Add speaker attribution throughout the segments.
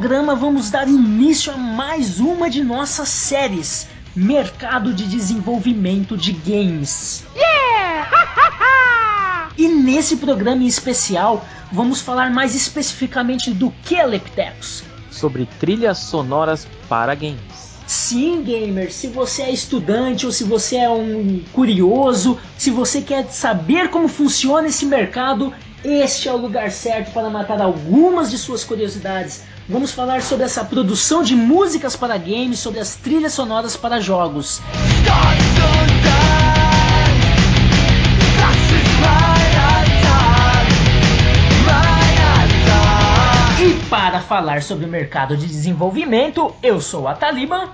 Speaker 1: programa vamos dar início a mais uma de nossas séries, Mercado de Desenvolvimento de Games. Yeah! e nesse programa em especial vamos falar mais especificamente do que, Leptecos?
Speaker 2: Sobre trilhas sonoras para games.
Speaker 1: Sim, gamer, se você é estudante ou se você é um curioso, se você quer saber como funciona esse mercado, este é o lugar certo para matar algumas de suas curiosidades. Vamos falar sobre essa produção de músicas para games, sobre as trilhas sonoras para jogos. E para falar sobre o mercado de desenvolvimento, eu sou a Taliban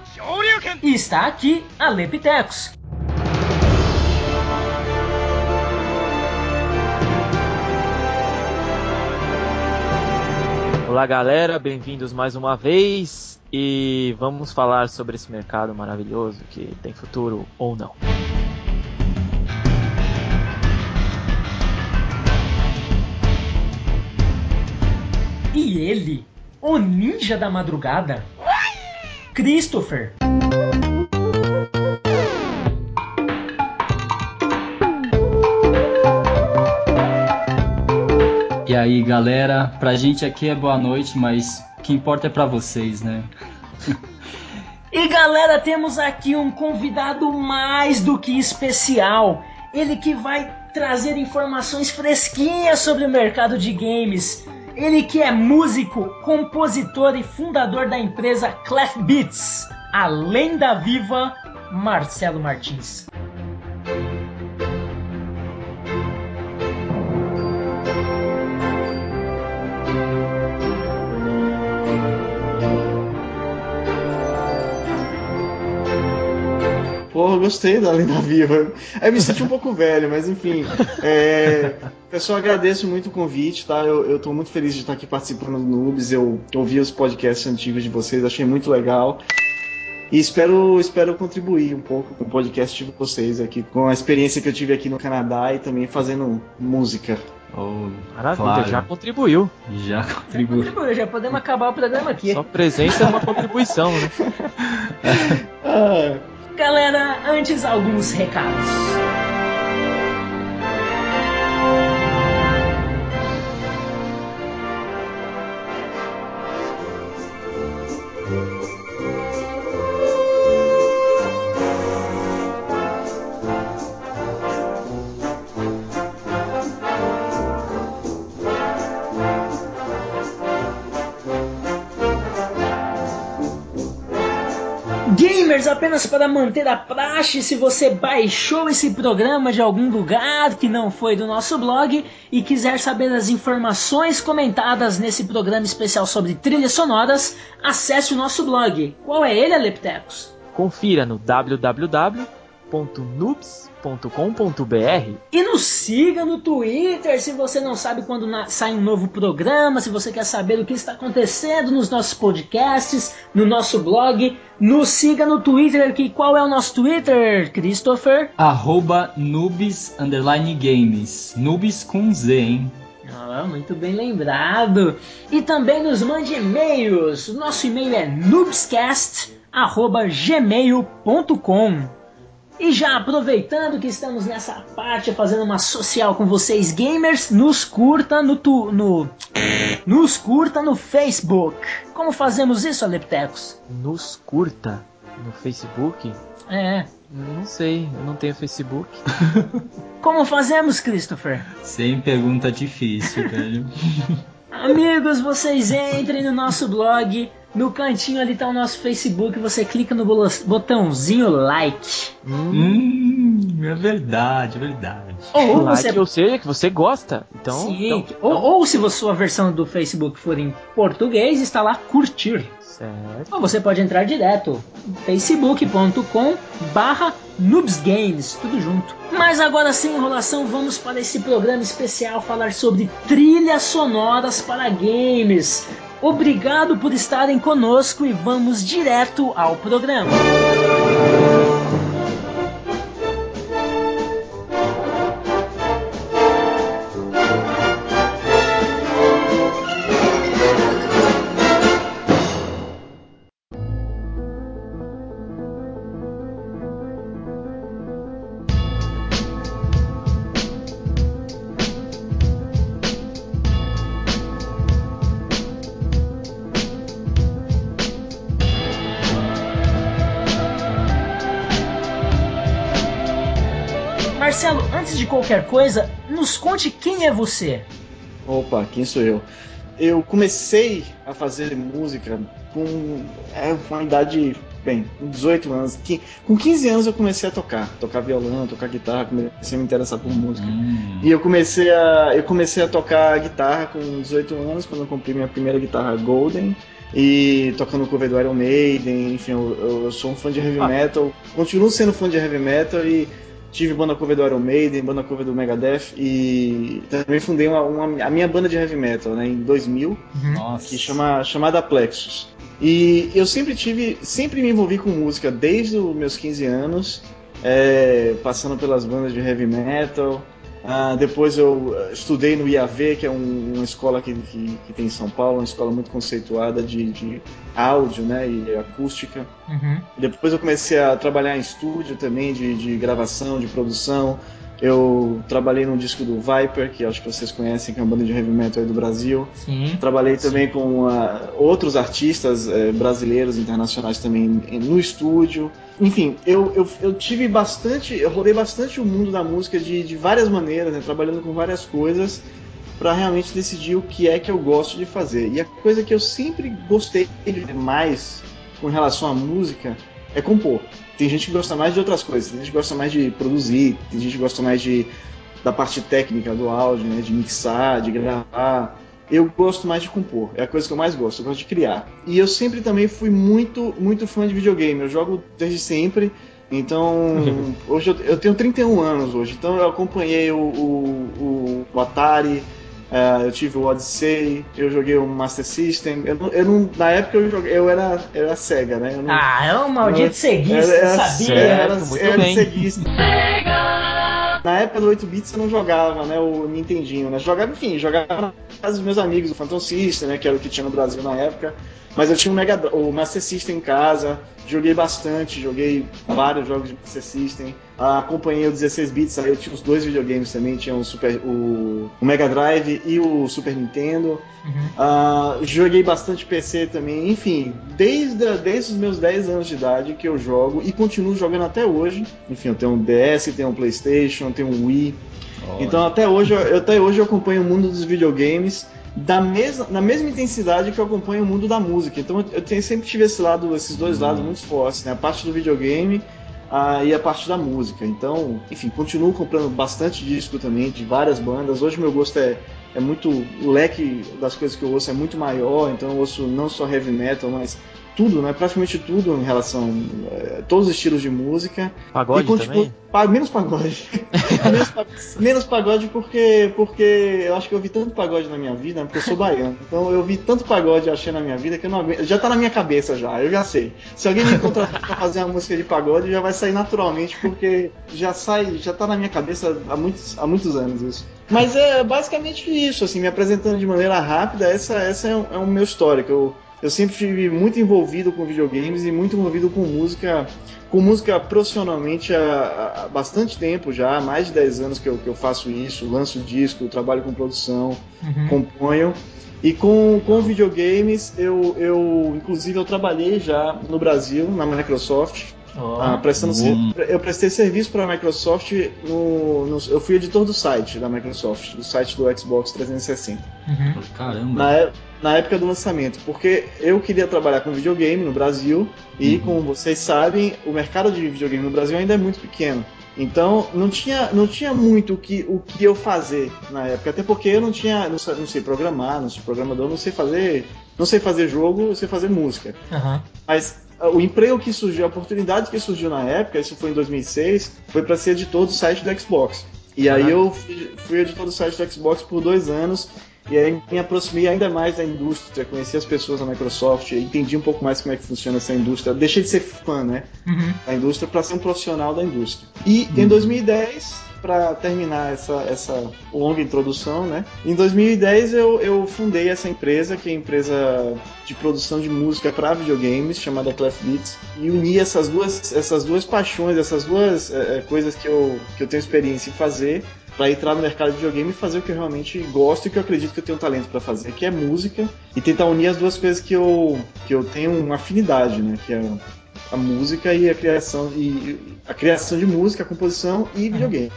Speaker 1: e está aqui a Lepitecos.
Speaker 2: Olá galera, bem-vindos mais uma vez e vamos falar sobre esse mercado maravilhoso que tem futuro ou não.
Speaker 1: E ele, o ninja da madrugada, Christopher.
Speaker 3: Aí, galera, pra gente aqui é boa noite, mas o que importa é pra vocês, né?
Speaker 1: E galera, temos aqui um convidado mais do que especial. Ele que vai trazer informações fresquinhas sobre o mercado de games. Ele que é músico, compositor e fundador da empresa Clef Beats, a lenda viva Marcelo Martins.
Speaker 4: Porra, gostei da Lenda Viva. Aí me senti um pouco velho, mas enfim. É... Pessoal, agradeço muito o convite, tá? Eu, eu tô muito feliz de estar aqui participando do Noobs. Eu ouvi os podcasts antigos de vocês, achei muito legal. E espero, espero contribuir um pouco com o podcast de vocês aqui, com a experiência que eu tive aqui no Canadá e também fazendo música.
Speaker 2: Oh, Maravilha, claro. já contribuiu.
Speaker 3: Já contribuiu. Já contribuiu,
Speaker 1: já podemos acabar o programa aqui.
Speaker 2: Só presença é uma contribuição, né?
Speaker 1: ah. Galera, antes alguns recados. Apenas para manter a praxe, se você baixou esse programa de algum lugar que não foi do nosso blog e quiser saber as informações comentadas nesse programa especial sobre trilhas sonoras, acesse o nosso blog. Qual é ele, Aleptecos?
Speaker 2: Confira no www.noobs com.br
Speaker 1: E nos siga no Twitter se você não sabe quando sai um novo programa, se você quer saber o que está acontecendo nos nossos podcasts, no nosso blog. Nos siga no Twitter, que qual é o nosso Twitter, Christopher?
Speaker 3: Arroba Noobs Games. Noobs com Z, hein?
Speaker 1: Ah, muito bem lembrado. E também nos mande e-mails. Nosso e-mail é noobscast.gmail.com e já aproveitando que estamos nessa parte fazendo uma social com vocês gamers, nos curta no, tu, no nos curta no Facebook. Como fazemos isso, Aleptecos?
Speaker 2: Nos curta no Facebook?
Speaker 1: É.
Speaker 2: Não sei, eu não tenho Facebook.
Speaker 1: Como fazemos, Christopher?
Speaker 3: Sem pergunta difícil, velho.
Speaker 1: Amigos, vocês entrem no nosso blog no cantinho ali tá o nosso Facebook, você clica no botãozinho like.
Speaker 3: Hum, é verdade, é verdade.
Speaker 2: Ou like, você... ou seja, que você gosta. Então,
Speaker 1: Sim,
Speaker 2: então,
Speaker 1: ou, então... ou se a sua versão do Facebook for em português, está lá curtir.
Speaker 2: Certo.
Speaker 1: Ou você pode entrar direto facebook.com barra noobsgames, tudo junto. Mas agora sem enrolação, vamos para esse programa especial falar sobre trilhas sonoras para games. Obrigado por estarem conosco e vamos direto ao programa. antes qualquer coisa, nos conte quem é você.
Speaker 4: Opa, quem sou eu? Eu comecei a fazer música com é, uma idade, bem, com 18 anos. Com 15 anos eu comecei a tocar, tocar violão, tocar guitarra, comecei a me interessar por música. Hum. E eu comecei a eu comecei a tocar guitarra com 18 anos, quando eu comprei minha primeira guitarra Golden e tocando cover do Iron Maiden, enfim, eu, eu, sou um fã de heavy ah. metal, continuo sendo fã de heavy metal e tive banda cover do Iron Maiden, banda cover do Megadeth e também fundei uma, uma, a minha banda de heavy metal, né, em 2000, uhum. que chama chamada Plexus. E eu sempre tive, sempre me envolvi com música desde os meus 15 anos, é, passando pelas bandas de heavy metal, ah, depois eu eh, estudei no IAV, que é um, uma escola que, que, que, tem em São Paulo, uma escola muito conceituada de, de áudio né, e acústica. Uhum. Depois eu comecei a trabalhar em estúdio também, de, de gravação, de produção. Eu trabalhei no disco do Viper, que acho que vocês conhecem, que é uma banda de heavy metal do Brasil. Sim. Trabalhei também com uh, outros artistas uh, brasileiros, internacionais também no estúdio. Enfim, eu, eu, eu, tive bastante, eu rodei bastante o mundo da música de, de várias maneiras, né, trabalhando com várias coisas para realmente decidir o que é que eu gosto de fazer. E a coisa que eu sempre gostei mais com relação à música é compor. Tem gente que gosta mais de outras coisas, tem gente que gosta mais de produzir, tem gente que gosta mais de, da parte técnica do áudio, né, de mixar, de gravar. Eu gosto mais de compor, é a coisa que eu mais gosto, eu gosto de criar. E eu sempre também fui muito, muito fã de videogame, eu jogo desde sempre. Então, hoje eu, eu tenho 31 anos hoje, então eu acompanhei o, o, o Atari, Uh, eu tive o Odyssey, eu joguei o Master System. Eu, eu não, na época eu, joguei, eu era, eu era cega, né? Não,
Speaker 1: ah, é um maldito ceguista,
Speaker 4: era,
Speaker 1: sabia? Certo,
Speaker 4: era, era ceguista. Na época do 8 bits eu não jogava, né, o Nintendinho, né? Jogava, enfim, jogava na casa dos meus amigos, o Phantom System, né, que era o que tinha no Brasil na época. Mas eu tinha um Mega, o Master System em casa, joguei bastante, joguei vários jogos de Master System. Acompanhei o 16 bits, aí eu tinha os dois videogames também, tinha o, Super, o, o Mega Drive e o Super Nintendo. Uhum. Ah, joguei bastante PC também, enfim, desde, desde os meus 10 anos de idade que eu jogo e continuo jogando até hoje. Enfim, eu tenho um DS, tenho um PlayStation, tenho um Wii. Olha. Então até hoje, eu, até hoje eu acompanho o mundo dos videogames da mesma, na mesma intensidade que eu acompanho o mundo da música. Então eu, tenho, sempre tive esse lado, esses dois lados muito fortes, né? A parte do videogame ah, e a parte da música. Então, enfim, continuo comprando bastante disco também de várias bandas. Hoje meu gosto é, é muito. O leque das coisas que eu ouço é muito maior, então eu ouço não só heavy metal, mas tudo, né? Praticamente tudo em relação a é, todos os estilos de música.
Speaker 2: Pagode e também?
Speaker 4: Pa, menos pagode. menos, menos, pagode porque, porque eu acho que eu vi tanto pagode na minha vida, porque eu sou baiano. Então eu vi tanto pagode achei na minha vida que eu não aguento. Já tá na minha cabeça já, eu já sei. Se alguém me contratar pra fazer uma música de pagode, já vai sair naturalmente, porque já sai, já tá na minha cabeça há muitos, há muitos anos isso. Mas é basicamente isso, assim, me apresentando de maneira rápida, essa, essa é, um, é o meu histórico. Eu, eu sempre estive muito envolvido com videogames e muito envolvido com música, com música profissionalmente há, há bastante tempo já, há mais de 10 anos que eu, que eu faço isso, lanço disco, trabalho com produção, uhum. componho. E com, com videogames, eu, eu inclusive eu trabalhei já no Brasil, na Microsoft, Oh, ah, prestando eu prestei serviço para a Microsoft no, no, eu fui editor do site da Microsoft do site do Xbox 360
Speaker 3: uhum. caramba
Speaker 4: na, na, época do lançamento porque eu queria trabalhar com videogame no Brasil e uhum. como vocês sabem o mercado de videogame no Brasil ainda é muito pequeno então não tinha, não tinha muito o que, o que eu fazer na época, até porque eu não tinha, não, não sei programar, não sou programador, não sei fazer, não sei fazer jogo, não sei fazer música. Uhum. Mas o emprego que surgiu, a oportunidade que surgiu na época, isso foi em 2006, foi para ser editor do site do Xbox. E aí eu fui, fui editor do site do Xbox por dois anos e aí me aproximei ainda mais da indústria, conheci as pessoas da Microsoft, entendi um pouco mais como é que funciona essa indústria. Deixei de ser fã, né, uhum. da indústria para ser um profissional da indústria. E uhum. em 2010 para terminar essa, essa longa introdução, né? Em 2010 eu, eu fundei essa empresa, que é a empresa de produção de música para videogames, chamada Clef Beats, e uni essas duas, essas duas paixões, essas duas é, coisas que eu, que eu tenho experiência em fazer para entrar no mercado de videogame e fazer o que eu realmente gosto e que eu acredito que eu tenho talento para fazer, que é música, e tentar unir as duas coisas que eu, que eu tenho uma afinidade, né? Que é a música e a criação e a criação de música, a composição e videogames.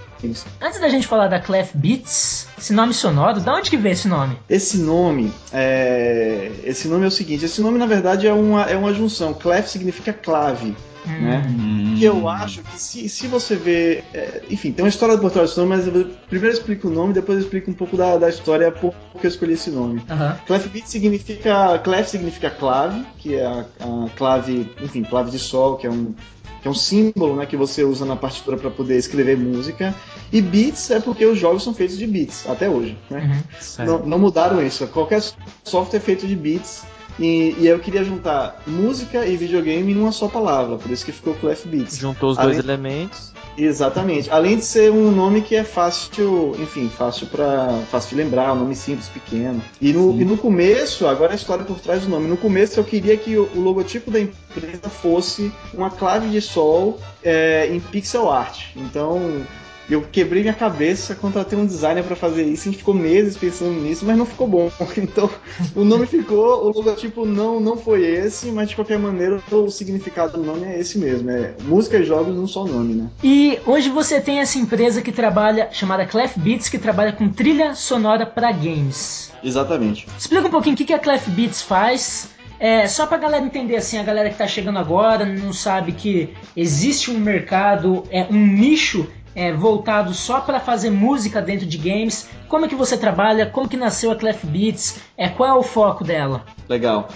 Speaker 1: Antes da gente falar da Clef Beats, esse nome sonoro, da onde que veio esse nome?
Speaker 4: Esse nome é esse nome é o seguinte, esse nome na verdade é uma é uma junção. Clef significa clave. Né?
Speaker 3: Hum.
Speaker 4: Que eu acho que se, se você vê. é, enfim, tem uma história por trás desse nome, mas eu primeiro explico o nome, depois eu explico um pouco da, da história por que eu escolhi esse nome.
Speaker 1: Aham.
Speaker 4: Clef beat significa. Clef significa clave, que é a, a clave, enfim, clave de sol, que é um, que é um símbolo né, que você usa na partitura para poder escrever música. E beats é porque os jogos são feitos de beats, até hoje. Né?
Speaker 1: Uhum.
Speaker 4: Não, não mudaram isso. Qualquer software é feito de beats. E, e eu queria juntar música e videogame numa só palavra, por isso que ficou Clef Beats.
Speaker 2: Juntou os
Speaker 4: Além-
Speaker 2: dois elementos.
Speaker 4: Exatamente. Além de ser um nome que é fácil, enfim, fácil para fácil de lembrar, um nome simples, pequeno. E no,
Speaker 3: Sim.
Speaker 4: e no começo, agora a história por trás do nome. No começo eu queria que o, o logotipo da empresa fosse uma clave de sol é, em pixel art. Então eu quebrei minha cabeça, contratei um designer para fazer isso, a gente ficou meses pensando nisso, mas não ficou bom. Então o nome ficou, o logotipo não, não foi esse, mas de qualquer maneira o significado do nome é esse mesmo. É música e jogos num só nome, né?
Speaker 1: E hoje você tem essa empresa que trabalha, chamada Clef Beats, que trabalha com trilha sonora para games.
Speaker 4: Exatamente.
Speaker 1: Explica um pouquinho o que a Clef Beats faz. É, só pra galera entender, assim, a galera que tá chegando agora não sabe que existe um mercado, é um nicho é, voltado só para fazer música dentro de games. Como é que você trabalha? Como que nasceu a Clef Beats? É, qual é o foco dela?
Speaker 4: Legal.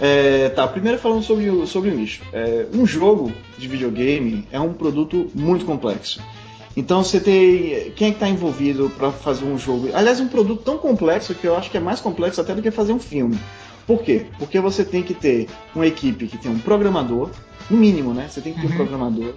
Speaker 4: É, tá, primeiro falando sobre o, sobre o nicho. É, um jogo de videogame é um produto muito complexo. Então você tem. Quem é que está envolvido para fazer um jogo? Aliás, um produto tão complexo que eu acho que é mais complexo até do que fazer um filme. Por quê? Porque você tem que ter uma equipe que tem um programador, no mínimo, né? Você tem que ter
Speaker 1: Uhum.
Speaker 4: um programador.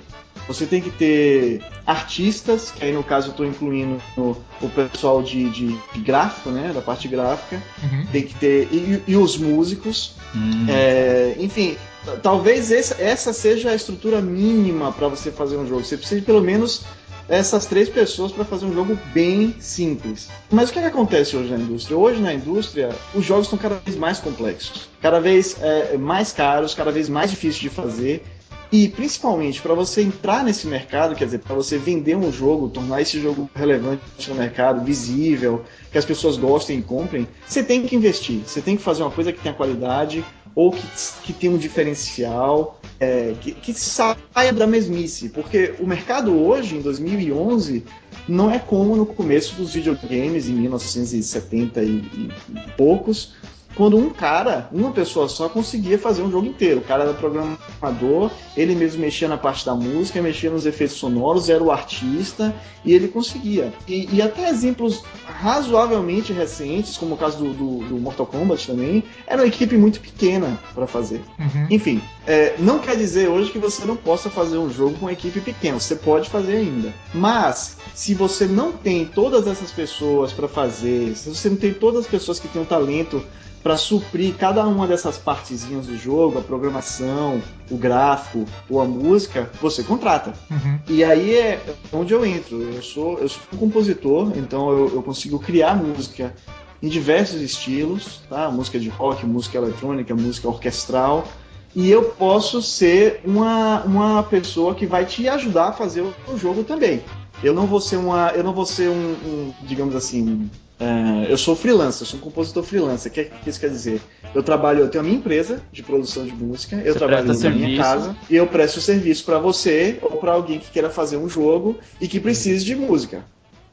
Speaker 4: Você tem que ter artistas, que aí no caso eu estou incluindo o, o pessoal de, de, de gráfico, né? Da parte gráfica.
Speaker 1: Uhum.
Speaker 4: Tem que ter. E, e os músicos.
Speaker 3: Hum.
Speaker 4: É, enfim, talvez esse- essa seja a estrutura mínima para você fazer um jogo. Você precisa de pelo menos essas três pessoas para fazer um jogo bem simples. Mas o que, é que acontece hoje na indústria? Hoje na indústria, os jogos estão cada vez mais complexos, cada vez é, mais caros, cada vez mais difíceis de fazer. E principalmente para você entrar nesse mercado, quer dizer, para você vender um jogo, tornar esse jogo relevante no mercado, visível, que as pessoas gostem e comprem, você tem que investir. Você tem que fazer uma coisa que tenha qualidade ou que, que tenha um diferencial, é, que, que saia da mesmice. Porque o mercado hoje, em 2011, não é como no começo dos videogames, em 1970 e, e poucos, quando um cara, uma pessoa só, conseguia fazer um jogo inteiro. O cara era programador, ele mesmo mexia na parte da música, mexia nos efeitos sonoros, era o artista e ele conseguia. E, e até exemplos razoavelmente recentes, como o caso do, do, do Mortal Kombat também, era uma equipe muito pequena para fazer.
Speaker 1: Uhum.
Speaker 4: Enfim, é, não quer dizer hoje que você não possa fazer um jogo com uma equipe pequena. Você pode fazer ainda. Mas, se você não tem todas essas pessoas para fazer, se você não tem todas as pessoas que têm o talento para suprir cada uma dessas partezinhas do jogo, a programação, o gráfico ou a música, você contrata.
Speaker 1: Uhum.
Speaker 4: E aí é onde eu entro. Eu sou, eu sou um compositor, então eu, eu consigo criar música em diversos estilos, tá? Música de rock, música eletrônica, música orquestral. E eu posso ser uma, uma pessoa que vai te ajudar a fazer o, o jogo também. Eu não vou ser uma, eu não vou ser um, um, digamos assim, é, eu sou freelancer, eu sou um compositor freelancer. O que, que isso quer dizer? Eu trabalho, eu tenho a minha empresa de produção de música, eu
Speaker 2: Você
Speaker 4: trabalho na minha casa e eu presto serviço para você ou para alguém que queira fazer um jogo e que precise de música.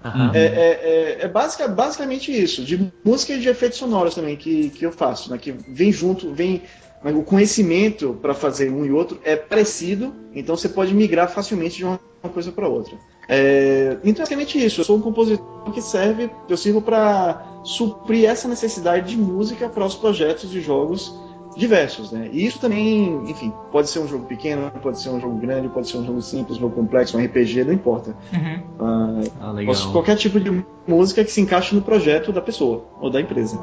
Speaker 2: Aham.
Speaker 4: É, é, é, é basica- basicamente isso, de música e de efeitos sonoros também que, que eu faço, né? Que vem junto, vem o conhecimento para fazer um e outro é parecido, então você pode migrar facilmente de uma uma coisa para outra. É, então é basicamente isso. Eu sou um compositor que serve, eu sirvo para suprir essa necessidade de música para os projetos de jogos diversos, né? E isso também, enfim, pode ser um jogo pequeno, pode ser um jogo grande, pode ser um jogo simples, um jogo complexo, um RPG, não importa.
Speaker 1: Uhum.
Speaker 4: Ah,
Speaker 3: Ah, legal.
Speaker 4: Posso- qualquer tipo de música que se encaixe no projeto da pessoa ou da empresa.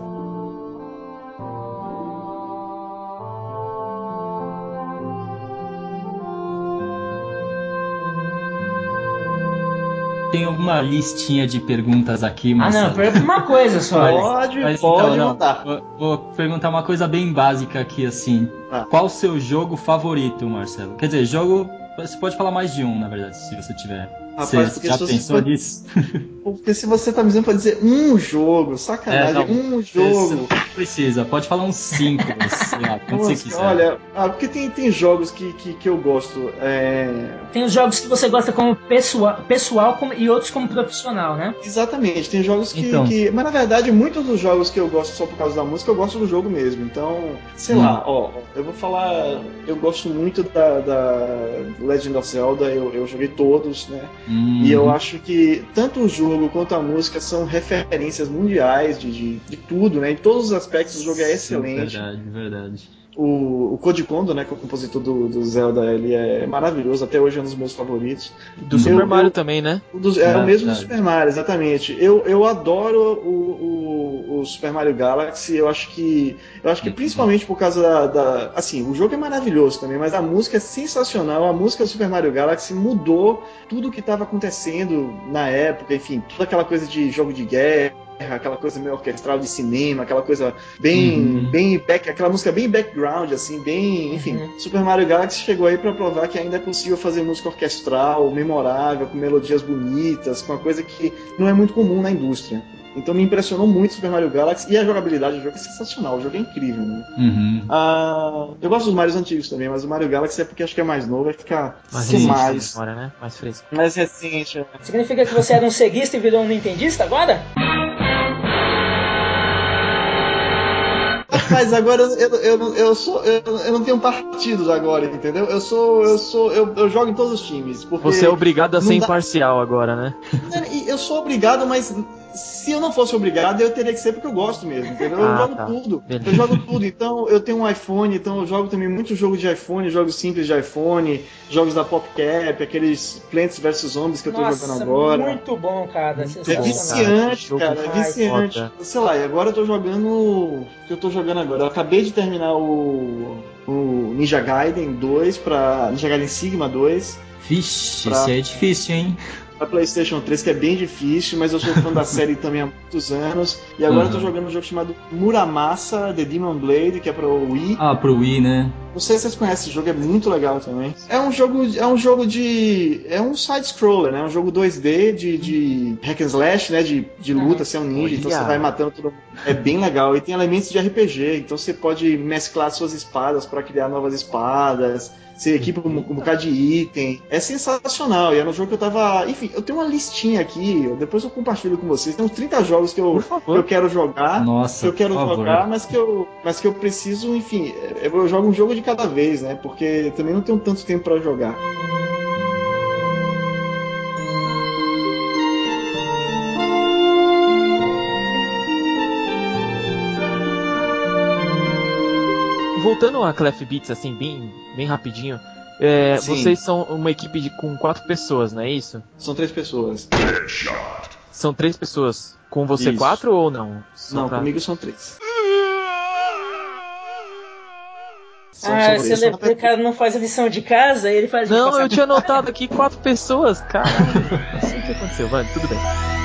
Speaker 3: Tenho alguma listinha de perguntas aqui,
Speaker 1: Ah,
Speaker 3: Marcelo.
Speaker 1: não, pergunta uma coisa só.
Speaker 4: Pode,
Speaker 3: Mas
Speaker 4: pode
Speaker 3: então, não,
Speaker 4: mandar.
Speaker 3: Vou, vou perguntar uma coisa bem básica aqui, assim.
Speaker 4: Tá.
Speaker 3: Qual o seu jogo favorito, Marcelo? Quer dizer, jogo. Você pode falar mais de um, na verdade, se você tiver.
Speaker 4: Rapaz,
Speaker 3: você já
Speaker 4: você
Speaker 3: pensou nisso?
Speaker 4: Porque se você tá me dizendo pra dizer um jogo, sacanagem,
Speaker 3: É, não.
Speaker 4: um jogo.
Speaker 3: não precisa, pode falar uns cinco, sei lá, quando você quiser.
Speaker 4: olha, ah, porque tem, tem jogos que, que, que eu gosto. É...
Speaker 1: Tem os jogos que você gosta como pessoal, pessoal como- e outros como profissional, né?
Speaker 4: Exatamente, tem jogos que,
Speaker 3: Então.
Speaker 4: que- Mas na verdade, muitos dos jogos que eu gosto só por causa da música, eu gosto do jogo mesmo. Então, sei
Speaker 3: Hum.
Speaker 4: lá, ó, eu vou falar. Eu gosto muito da, da Legend of Zelda, eu, eu joguei todos, né?
Speaker 3: Hum,
Speaker 4: E eu acho que tanto o jogo quanto a música são referências mundiais de, de, de tudo, né? Em todos os aspectos o jogo é excelente.
Speaker 3: Verdade, verdade.
Speaker 4: O, o Code Kondo, né, que é o compositor do, do Zelda, ele é maravilhoso, até hoje é um dos meus favoritos.
Speaker 2: Do
Speaker 4: Eu-
Speaker 2: Super Mario
Speaker 4: eu-
Speaker 2: também, né?
Speaker 4: Dos- é
Speaker 3: Ah,
Speaker 4: o mesmo do. Super Mario, exatamente. Eu, eu adoro o, o, o Super Mario Galaxy, eu acho que. Eu acho que principalmente por causa da, da- Assim, o jogo é maravilhoso também, mas a música é sensacional. A música do Super Mario Galaxy mudou tudo o que estava acontecendo na época, enfim, toda aquela coisa de jogo de guerra. Aquela coisa meio orquestral de cinema, aquela coisa bem,
Speaker 3: Uhum.
Speaker 4: bem back, aquela música bem background, assim, bem, enfim.
Speaker 1: Uhum.
Speaker 4: Super Mario Galaxy chegou aí pra provar que ainda é possível fazer música orquestral, memorável, com melodias bonitas, com uma coisa que não é muito comum na indústria. Então me impressionou muito Super Mario Galaxy e a jogabilidade do jogo é sensacional, o jogo é incrível, né?
Speaker 3: Uhum.
Speaker 4: Ah, eu gosto dos Marios antigos também, mas o Mario Galaxy é porque acho que é mais novo, vai ficar
Speaker 2: Mais recente
Speaker 4: mais,
Speaker 2: agora, né? Mais fresco.
Speaker 4: mais recente. né?
Speaker 1: Significa que você era um ceguista e virou um nintendista agora?
Speaker 4: Mas agora eu, eu, eu, sou eu, eu não tenho partidos agora, entendeu? Eu sou eu sou eu, eu jogo em todos os times, porque
Speaker 2: Você é obrigado a ser
Speaker 4: dá-
Speaker 2: imparcial agora, né?
Speaker 4: Eu sou obrigado, mas se eu não fosse obrigado, eu teria que ser porque eu gosto mesmo, entendeu? Eu
Speaker 2: Ah,
Speaker 4: jogo
Speaker 2: tá.
Speaker 4: tudo.
Speaker 2: Beleza.
Speaker 4: Eu jogo tudo. Então, eu tenho um iPhone, então eu jogo também muito jogo de iPhone, jogos simples de iPhone, jogos da PopCap, aqueles Plants vs Zombies que eu tô
Speaker 1: Nossa,
Speaker 4: jogando agora.
Speaker 1: muito bom, cara.
Speaker 2: Muito
Speaker 4: É viciante,
Speaker 2: Jogo
Speaker 4: cara, é
Speaker 1: foda.
Speaker 4: viciante. Sei lá, e agora eu tô jogando. O que eu tô jogando agora? Eu acabei de terminar o, o Ninja Gaiden 2 pra. Ninja Gaiden Sigma 2
Speaker 3: Vixe,
Speaker 4: Pra-
Speaker 3: isso é difícil, hein?
Speaker 4: Pra PlayStation 3, que é bem difícil, mas eu sou fã da série também há muitos anos. E agora eu tô
Speaker 3: Uhum.
Speaker 4: jogando um jogo chamado Muramasa The Demon Blade, que é pro Wii.
Speaker 3: Ah, pro Wii, né?
Speaker 4: Não sei se vocês conhecem esse jogo, é muito legal também. É um jogo, é um jogo de. É um side-scroller, né? É um jogo 2D de, de hack and slash, né? De, de luta, você é um ninja, então você vai matando todo mundo. É bem legal. E tem elementos de RPG, então você pode mesclar suas espadas para criar novas espadas. Você equipa um, um bocado de item. É sensacional. E era um jogo que eu tava. Enfim, eu tenho uma listinha aqui. Depois eu compartilho com vocês. Tem uns 30 jogos que eu, que eu quero jogar
Speaker 3: Nossa,
Speaker 4: que eu quero
Speaker 3: por favor.
Speaker 4: jogar, mas que eu, mas que eu preciso, enfim, eu eu jogo um jogo de cada vez, né? Porque também não tenho tanto tempo pra jogar.
Speaker 2: Voltando a Clef Beats, assim, bem, bem rapidinho. é, vocês são uma equipe de, com quatro pessoas, não é isso?
Speaker 4: São três pessoas.
Speaker 2: São três pessoas. Com você
Speaker 4: Isso.
Speaker 2: quatro ou não?
Speaker 4: Não,
Speaker 2: pra-
Speaker 4: comigo são três. São-
Speaker 1: Ah, que o cara não faz a lição de casa, ele faz
Speaker 2: Não, eu tinha notado aqui quatro pessoas, caralho. Não sei o que aconteceu, vai, tudo bem.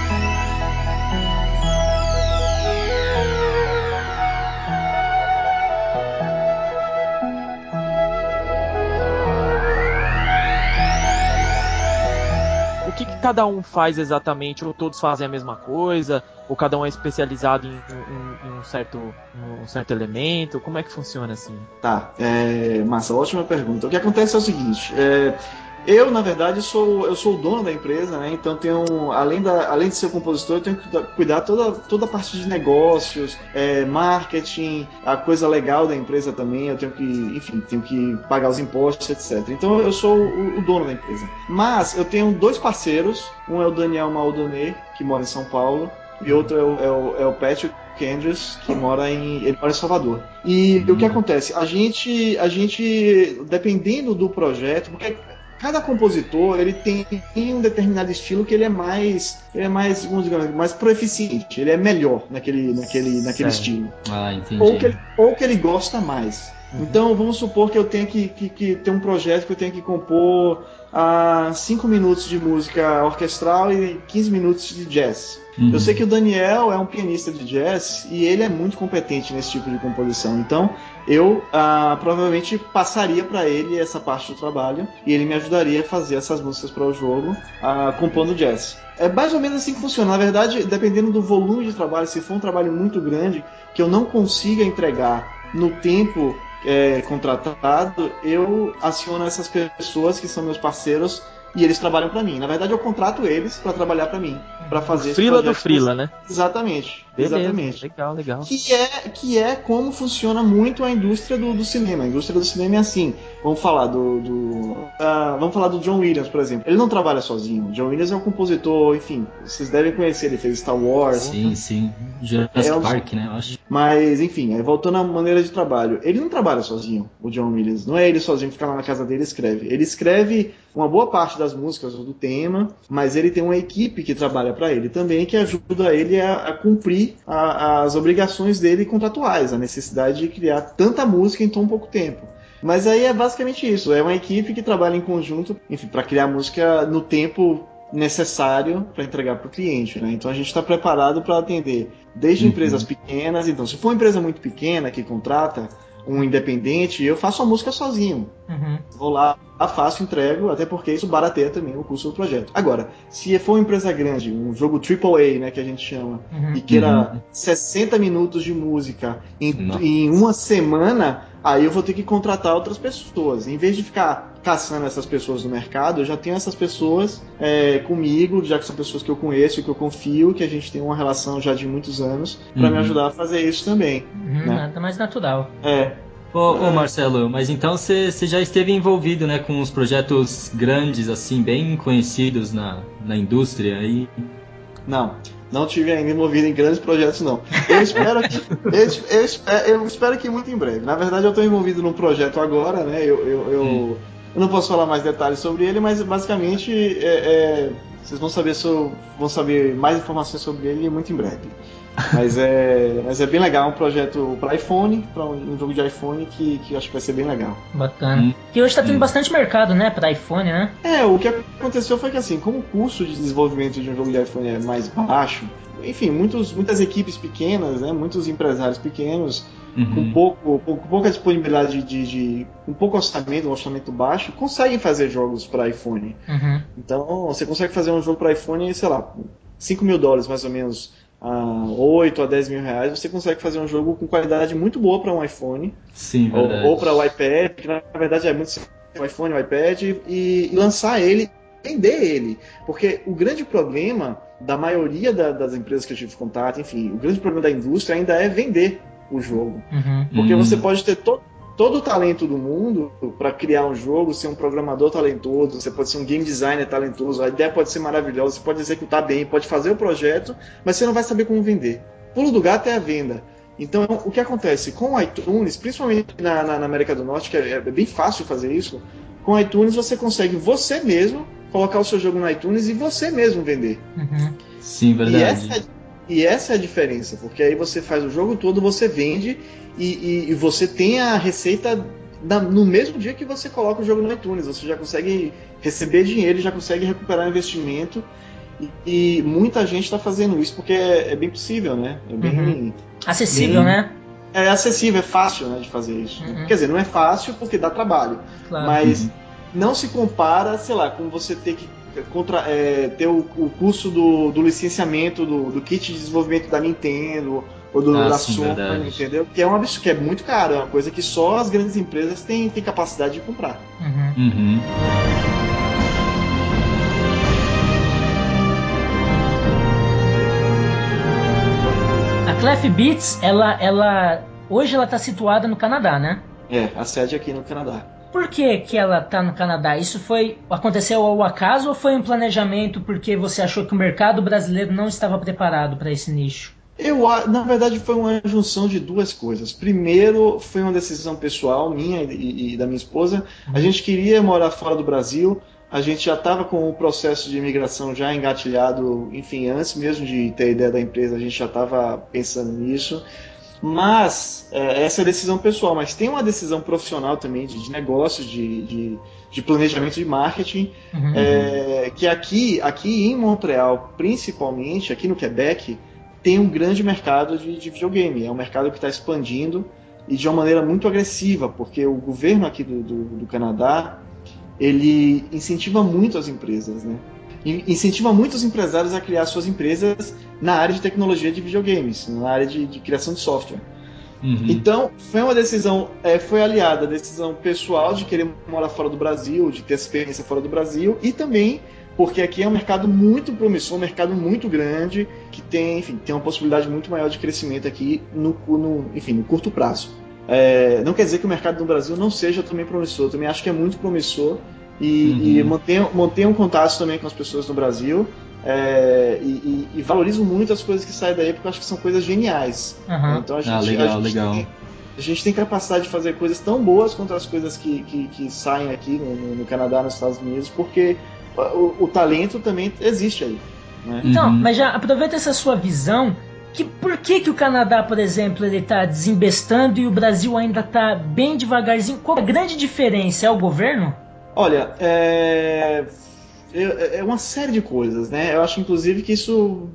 Speaker 2: Cada um faz exatamente? Ou todos fazem a mesma coisa? Ou cada um é especializado em, em- em um, certo, um certo elemento? Como é que funciona assim?
Speaker 4: Tá, é, massa, ótima pergunta. O que acontece é o seguinte, é, eu na verdade sou eu sou o dono da empresa, né? Então tenho além da além de ser compositor, eu tenho que cuidar- toda toda a parte de negócios, é, marketing, a coisa legal da empresa também. Eu tenho que, enfim, tenho que pagar os impostos, etc. Então eu sou o, o dono da empresa. Mas eu tenho dois parceiros. Um é o Daniel Maldonê, que mora em São Paulo, e outro é o, é o, é o Patrick Andrews, que mora em ele mora em Salvador. E o que acontece? A gente, a gente, dependendo do projeto, porque cada compositor ele tem um determinado estilo que ele é mais, ele é mais, vamos dizer, mais proeficiente, ele é melhor naquele, naquele, naquele
Speaker 2: Certo.
Speaker 4: estilo,
Speaker 3: Ah, entendi.
Speaker 4: ou que, ele, ou que ele gosta mais. Então vamos supor que eu tenha que, que, que ter um projeto que eu tenha que compor a 5 minutos de música orquestral e 15 minutos de jazz. Uhum. Eu sei que o Daniel é um pianista de jazz e ele é muito competente nesse tipo de composição. Então, eu ah, provavelmente passaria para ele essa parte do trabalho e ele me ajudaria a fazer essas músicas para o jogo, ah, compondo jazz. É mais ou menos assim que funciona. Na verdade, dependendo do volume de trabalho, se for um trabalho muito grande que eu não consiga entregar no tempo é, contratado, eu aciono essas pessoas que são meus parceiros e eles trabalham para mim. Na verdade, eu contrato eles para trabalhar para mim, para fazer.
Speaker 2: Frila do frila, né?
Speaker 4: Exatamente.
Speaker 2: Beleza,
Speaker 4: exatamente.
Speaker 2: Legal, legal.
Speaker 4: Que é, que é como funciona muito a indústria do, do cinema. A indústria do cinema é assim. Vamos falar do, do uh, vamos falar do John Williams, por exemplo. Ele não trabalha sozinho. John Williams é um compositor, enfim, vocês devem conhecer. Ele fez Star Wars.
Speaker 3: Sim, sim. Jurassic é, Park, né? Eu acho.
Speaker 4: Mas, enfim, voltando à maneira de trabalho, ele não trabalha sozinho. O John Williams não é ele sozinho que fica lá na casa dele e escreve. Ele escreve uma boa parte das músicas do tema, mas ele tem uma equipe que trabalha para ele também que ajuda ele a, a cumprir a, as obrigações dele contratuais, a necessidade de criar tanta música em tão pouco tempo. Mas aí é basicamente isso, é uma equipe que trabalha em conjunto, enfim, para criar música no tempo necessário para entregar para o cliente, né? Então a gente está preparado para atender desde uhum. empresas pequenas, então se for uma empresa muito pequena que contrata, um independente, eu faço a música sozinho. Uhum. Vou lá, faço, entrego, até porque isso barateia também o custo do projeto. Agora, se for uma empresa grande, um jogo AAA, né, que a gente chama, uhum. e queira uhum. 60 minutos de música em, em uma semana, aí eu vou ter que contratar outras pessoas. Em vez de ficar caçando essas pessoas no mercado, eu já tenho essas pessoas é, comigo, já que são pessoas que eu conheço, que eu confio, que a gente tem uma relação já de muitos anos, para uhum. me ajudar a fazer isso também.
Speaker 1: Uhum, né? Nada mais natural.
Speaker 4: É.
Speaker 3: Ô, ô, Marcelo, mas então você já esteve envolvido né, com os projetos grandes, assim, bem conhecidos na, na indústria aí?
Speaker 4: Não, não tive ainda envolvido em grandes projetos, não. Eu espero que, eu, eu, espero, eu espero que muito em breve. Na verdade, eu estou envolvido num projeto agora, né? Eu, eu, eu, hum. eu, não posso falar mais detalhes sobre ele, mas basicamente é, é, vocês vão saber, so, vão saber mais informações sobre ele muito em breve. Mas é, mas é bem legal, um projeto para iPhone, para um, jogo de iPhone que, que acho que vai ser bem legal.
Speaker 1: Bacana. Hum. Que hoje está tendo hum. bastante mercado, né, para iPhone, né?
Speaker 4: É, o que aconteceu foi que assim, como o custo de desenvolvimento de um jogo de iPhone é mais baixo, enfim, muitos, muitas equipes pequenas, né, muitos empresários pequenos, uhum. com, pouco, com pouca disponibilidade de, de, um pouco orçamento, um orçamento baixo, conseguem fazer jogos para iPhone. Uhum. Então, você consegue fazer um jogo para iPhone, sei lá, 5 mil dólares mais ou menos a 8 a 10 mil reais, você consegue fazer um jogo com qualidade muito boa para um iPhone.
Speaker 3: Sim,
Speaker 4: ou, ou para o iPad, que na verdade é muito o iPhone, o iPad, e, e lançar ele, vender ele. Porque o grande problema da maioria da, das empresas que eu tive contato, enfim, o grande problema da indústria ainda é vender o jogo. Uhum. Porque uhum. você pode ter todo todo o talento do mundo para criar um jogo, ser um programador talentoso, você pode ser um game designer talentoso, a ideia pode ser maravilhosa, você pode executar bem, pode fazer o projeto, mas você não vai saber como vender. Pulo do gato é a venda. Então, o que acontece? Com o iTunes, principalmente na, na, na América do Norte, que é, é, bem fácil fazer isso, com o iTunes você consegue você mesmo colocar o seu jogo no iTunes e você mesmo vender.
Speaker 3: Uhum. Sim, verdade.
Speaker 4: E essa, é, e essa é a diferença, porque aí você faz o jogo todo, você vende e, e, e você tem a receita no mesmo dia que você coloca o jogo no iTunes. Você já consegue receber dinheiro, já consegue recuperar investimento. E, e muita gente está fazendo isso porque é, é, bem possível, né? É bem. Uhum.
Speaker 1: Acessível, bem, né?
Speaker 4: É acessível, é fácil né, de fazer isso. Uhum. Quer dizer, não é fácil porque dá trabalho. Claro. Mas uhum. não se compara, sei lá, com você ter que contra, é, ter o, o custo do, do licenciamento do, do, kit de desenvolvimento da Nintendo ou do, ah, da sim, Sony, verdade. entendeu? Que é um absurdo, que é muito caro, é uma coisa que só as grandes empresas têm, têm capacidade de comprar. Uhum. Uhum.
Speaker 1: A Clef Beats, ela, ela hoje ela está situada no Canadá, né?
Speaker 4: É, a sede aqui no Canadá.
Speaker 1: Por que, que ela está no Canadá? Isso foi aconteceu ao acaso ou foi um planejamento porque você achou que o mercado brasileiro não estava preparado para esse nicho?
Speaker 4: Eu, na verdade, foi uma junção de duas coisas. Primeiro, foi uma decisão pessoal minha e, e da minha esposa. A gente queria morar fora do Brasil. A gente já estava com o processo de imigração já engatilhado, enfim, antes mesmo de ter a ideia da empresa, a gente já estava pensando nisso. Mas é, essa é a decisão pessoal, mas tem uma decisão profissional também de, de negócios, de, de, de, planejamento de marketing, uhum. é, que aqui, aqui em Montreal, principalmente, aqui no Quebec, tem um grande mercado de, de videogame. É um mercado que está expandindo e de uma maneira muito agressiva, porque o governo aqui do, do, do Canadá ele incentiva muito as empresas, né? Incentiva muitos empresários a criar suas empresas na área de tecnologia de videogames, na área de, de criação de software. Uhum. Então, foi uma decisão, é, foi aliada a decisão pessoal de querer morar fora do Brasil, de ter experiência fora do Brasil, e também porque aqui é um mercado muito promissor, um mercado muito grande, que tem, enfim, tem uma possibilidade muito maior de crescimento aqui no, no enfim, no curto prazo. É, não quer dizer que o mercado no Brasil não seja também promissor, também acho que é muito promissor e, uhum. e mantenho, mantenho contato também com as pessoas no Brasil é, e, e, e, valorizo muito as coisas que saem daí porque eu acho que são coisas geniais.
Speaker 3: Uhum. Então a gente, ah, legal, a, gente legal.
Speaker 4: Tem, a gente tem capacidade de fazer coisas tão boas quanto as coisas que, que, que saem aqui no, no, Canadá, nos Estados Unidos, porque o, o talento também existe aí. Né?
Speaker 1: Então, uhum. mas já aproveita essa sua visão. Que, por que, que o Canadá, por exemplo, ele está desembestando e o Brasil ainda está bem devagarzinho? Qual a grande diferença? É o governo?
Speaker 4: Olha, é, é, é uma série de coisas, né? Eu acho, inclusive, que isso,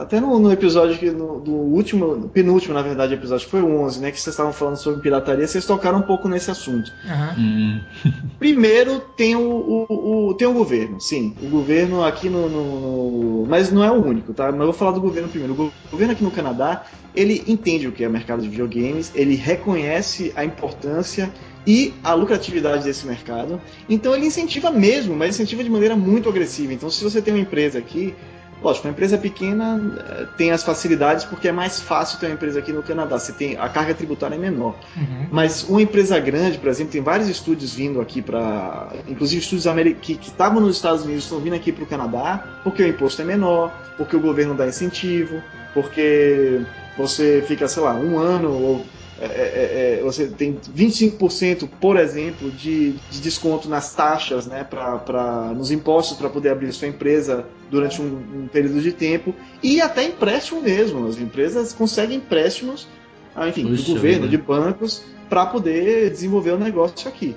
Speaker 4: até no, no episódio, que no, do último, no penúltimo, na verdade, episódio, que foi o 11, né? Que vocês estavam falando sobre pirataria, vocês tocaram um pouco nesse assunto. Uhum. Primeiro, tem o, o, o, tem o governo, sim. O governo aqui no, no, Mas não é o único, tá? Mas eu vou falar do governo primeiro. O governo aqui no Canadá, ele entende o que é o mercado de videogames, ele reconhece a importância e a lucratividade desse mercado. Então ele incentiva mesmo, mas incentiva de maneira muito agressiva. Então se você tem uma empresa aqui, lógico, uma empresa pequena eh, tem as facilidades porque é mais fácil ter uma empresa aqui no Canadá. Você tem a carga tributária é menor. Uhum. Mas uma empresa grande, por exemplo, tem vários estúdios vindo aqui para, inclusive estúdios que estavam nos Estados Unidos estão vindo aqui para o Canadá porque o imposto é menor, porque o governo dá incentivo, porque você fica, sei lá, um ano ou é, é, é, você tem 25%, por exemplo, de, de, desconto nas taxas, né, pra, pra, nos impostos para poder abrir sua empresa durante um, um, período de tempo, e até empréstimo mesmo. As empresas conseguem empréstimos, ah, enfim, Puxa, do governo, de bancos, para poder desenvolver o negócio aqui.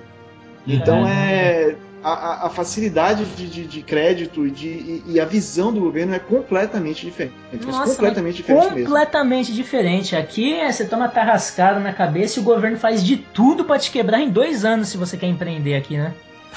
Speaker 4: Então é, é a, a facilidade de, de, de, crédito e, de, e, e, a visão do governo é completamente diferente.
Speaker 1: Nossa, completamente diferente completamente mesmo. diferente. Aqui é, você toma tarrascada na cabeça e o governo faz de tudo para te quebrar em dois anos se você quer empreender aqui, né?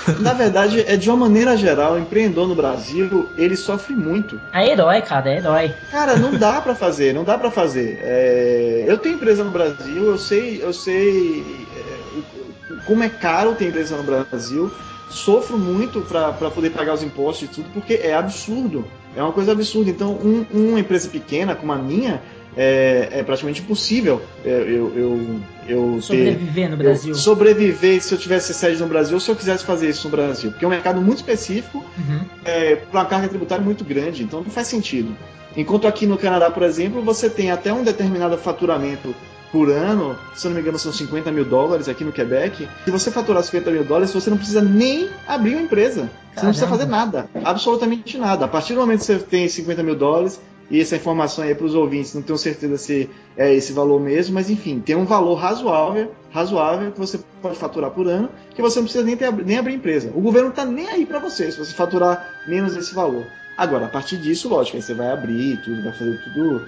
Speaker 4: Na verdade, é de uma maneira geral, o empreendedor no Brasil, ele sofre muito.
Speaker 1: É herói, cara, é herói.
Speaker 4: Cara, não dá para fazer, não dá para fazer. É... Eu tenho empresa no Brasil, eu sei, eu sei é, como é caro ter empresa no Brasil sofro muito para poder pagar os impostos e tudo, porque é absurdo. É uma coisa absurda. Então, um, uma empresa pequena como a minha é, é praticamente impossível é, eu, eu, eu
Speaker 1: sobreviver ter, no Brasil.
Speaker 4: sobreviver se eu tivesse sede no Brasil ou se eu quisesse fazer isso no Brasil. Porque é um mercado muito específico, uhum. é, com uma carga tributária muito grande, então não faz sentido. Enquanto aqui no Canadá, por exemplo, você tem até um determinado faturamento por ano, se eu não me engano, são 50 mil dólares aqui no Quebec. Se você faturar 50 mil dólares, você não precisa nem abrir uma empresa. Você Caramba. não precisa fazer nada, absolutamente nada. A partir do momento que você tem 50 mil dólares, e essa informação aí para os ouvintes, não tenho certeza se é esse valor mesmo, mas enfim, tem um valor razoável, razoável que você pode faturar por ano, que você não precisa nem, ter, nem abrir empresa. O governo está nem aí para você, se você faturar menos esse valor. Agora, a partir disso, lógico, aí você vai abrir tudo, vai fazer tudo,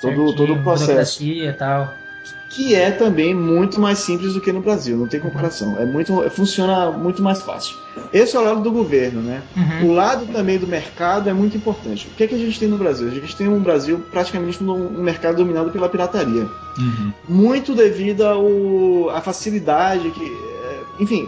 Speaker 4: todo, todo o processo.
Speaker 1: E tal
Speaker 4: que é também muito mais simples do que no Brasil, não tem comparação. É muito, funciona muito mais fácil. Esse é o lado do governo, né? Uhum. O lado também do mercado é muito importante. O que é que a gente tem no Brasil? A gente tem um Brasil praticamente um mercado dominado pela pirataria. Uhum. Muito devido à facilidade que, é, enfim,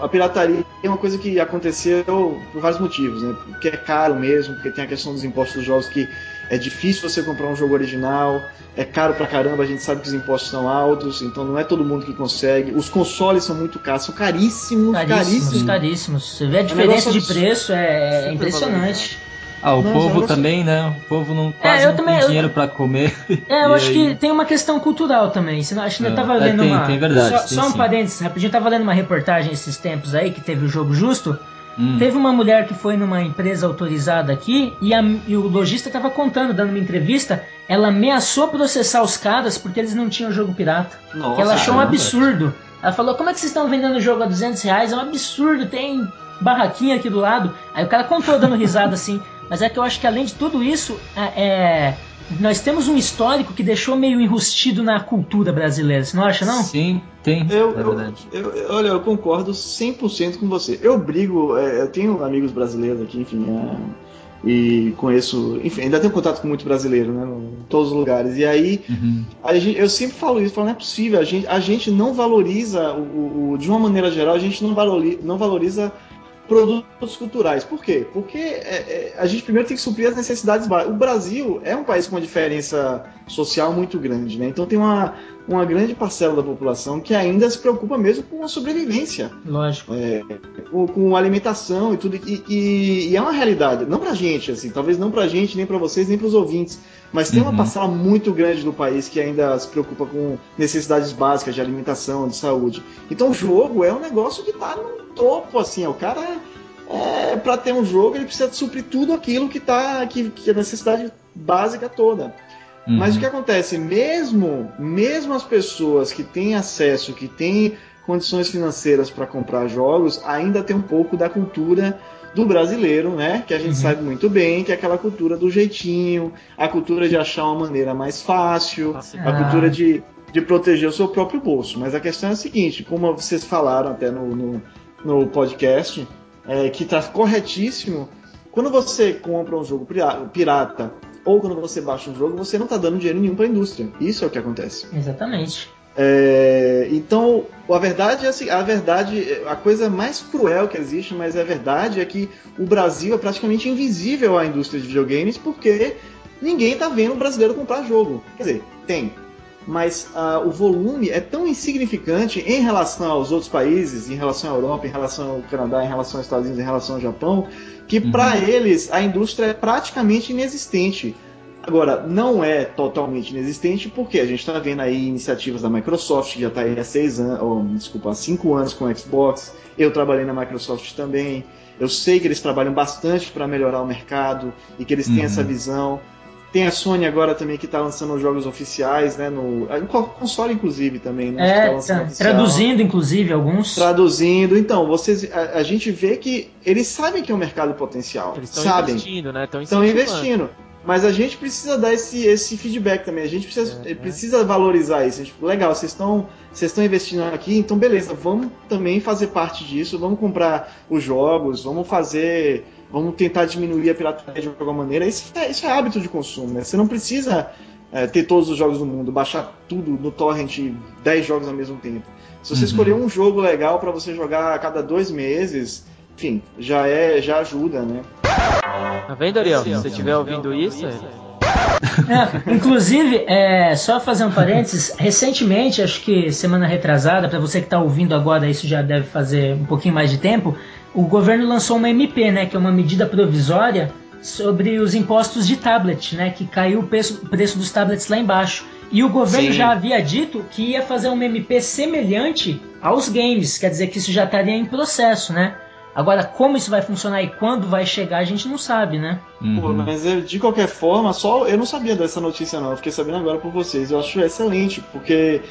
Speaker 4: a pirataria é uma coisa que aconteceu por vários motivos, né? Porque é caro mesmo, porque tem a questão dos impostos dos jogos que é difícil você comprar um jogo original, é caro pra caramba, a gente sabe que os impostos são altos, então não é todo mundo que consegue. Os consoles são muito caros, são caríssimos, caríssimos. Caríssimos,
Speaker 1: caríssimos. Você vê a diferença de preço, é, é impressionante.
Speaker 3: Ah, o povo também, né? O povo não é, quase é, não também, tem dinheiro para comer.
Speaker 1: É, eu acho aí... que tem uma questão cultural também. Acho que eu é, tava lendo é,
Speaker 3: tem,
Speaker 1: uma.
Speaker 3: Tem verdade,
Speaker 1: só,
Speaker 3: tem
Speaker 1: só um parênteses, rapidinho, eu tava lendo uma reportagem esses tempos aí que teve o jogo justo. Hum. Teve uma mulher que foi numa empresa autorizada aqui e, a, e o lojista estava contando, dando uma entrevista, ela ameaçou processar os caras porque eles não tinham jogo pirata. Nossa, que ela achou um absurdo. Ela falou: Como é que vocês estão vendendo o jogo a 200 reais? É um absurdo, tem barraquinha aqui do lado. Aí o cara contou dando risada assim. Mas é que eu acho que além de tudo isso, é, é nós temos um histórico que deixou meio enrustido na cultura brasileira, você não acha, não?
Speaker 3: Sim, tem.
Speaker 4: Eu, é verdade. Eu, eu, olha, eu concordo 100% com você. Eu brigo, é, eu tenho amigos brasileiros aqui, enfim, é, e conheço, enfim, ainda tenho contato com muito brasileiro, né, em todos os lugares. E aí, uhum. gente, eu sempre falo isso, falo, não é possível, a gente, a gente não valoriza, o, o, de uma maneira geral, a gente não valoriza, não valoriza produtos culturais. Por quê? Porque é, é, a gente primeiro tem que suprir as necessidades básicas. O Brasil é um país com uma diferença social muito grande, né? Então tem uma, uma grande parcela da população que ainda se preocupa mesmo com a sobrevivência.
Speaker 1: Lógico.
Speaker 4: É, com, com, alimentação e tudo. E, e, e, é uma realidade. Não pra gente, assim, talvez não pra gente, nem pra vocês, nem pros ouvintes. Mas tem uhum. uma parcela muito grande do país que ainda se preocupa com necessidades básicas de alimentação, de saúde. Então o jogo é um negócio que está no topo, assim, o cara é, para ter um jogo ele precisa suprir tudo aquilo que tá que, que é a necessidade básica toda. Uhum. Mas o que acontece, mesmo mesmo as pessoas que têm acesso, que têm condições financeiras para comprar jogos, ainda tem um pouco da cultura do brasileiro, né? Que a gente uhum. sabe muito bem, que é aquela cultura do jeitinho, a cultura de achar uma maneira mais fácil, a cultura de, de proteger o seu próprio bolso. Mas a questão é a seguinte, como vocês falaram até no, no, no podcast, é, que está corretíssimo, quando você compra um jogo pirata ou quando você baixa um jogo, você não está dando dinheiro nenhum para a indústria. Isso é o que acontece.
Speaker 1: Exatamente.
Speaker 4: É, então, a verdade é assim, a verdade, a coisa mais cruel que existe, mas é verdade, é que o Brasil é praticamente invisível à indústria de videogames porque ninguém está vendo o brasileiro comprar jogo. Quer dizer, tem, mas uh, o volume é tão insignificante em relação aos outros países, em relação à Europa, em relação ao Canadá, em relação aos Estados Unidos, em relação ao Japão, que uhum. para eles a indústria é praticamente inexistente. Agora, não é totalmente inexistente porque a gente está vendo aí iniciativas da Microsoft, que já está aí há seis anos, ou, desculpa, há cinco anos com o Xbox. Eu trabalhei na Microsoft também. Eu sei que eles trabalham bastante para melhorar o mercado e que eles têm uhum. essa visão. Tem a Sony agora também que está lançando jogos oficiais, né? No em console inclusive também,
Speaker 1: né? É, tá traduzindo inclusive alguns.
Speaker 4: Traduzindo, então vocês, a, a, gente vê que eles sabem que é um mercado potencial. Eles estão investindo,
Speaker 2: né? Estão
Speaker 4: investindo. Mas a gente precisa dar esse, esse feedback também. A gente precisa, é, precisa valorizar isso. Gente, legal, vocês estão vocês estão investindo aqui, então beleza, vamos também fazer parte disso, vamos comprar os jogos, vamos fazer. Vamos tentar diminuir a pirataria de alguma maneira. Isso é, isso é hábito de consumo, né? Você não precisa é, ter todos os jogos do mundo, baixar tudo no torrent, 10 jogos ao mesmo tempo. Se você uhum. escolher um jogo legal para você jogar a cada dois meses, enfim, já é, já ajuda, né?
Speaker 2: Tá vendo, Ariel? Se você estiver ouvindo isso. É...
Speaker 1: É, inclusive, é, só fazer um parênteses, recentemente, acho que semana retrasada, para você que está ouvindo agora, isso já deve fazer um pouquinho mais de tempo, o governo lançou uma MP, né, que é uma medida provisória sobre os impostos de tablet, né, que caiu o preço, preço dos tablets lá embaixo. E o governo Sim. já havia dito que ia fazer uma MP semelhante aos games, quer dizer que isso já estaria em processo, né? Agora, como isso vai funcionar e quando vai chegar, a gente não sabe, né?
Speaker 4: Uhum. Pô, mas de qualquer forma, só eu não sabia dessa notícia não, eu fiquei sabendo agora por vocês. Eu acho excelente, porque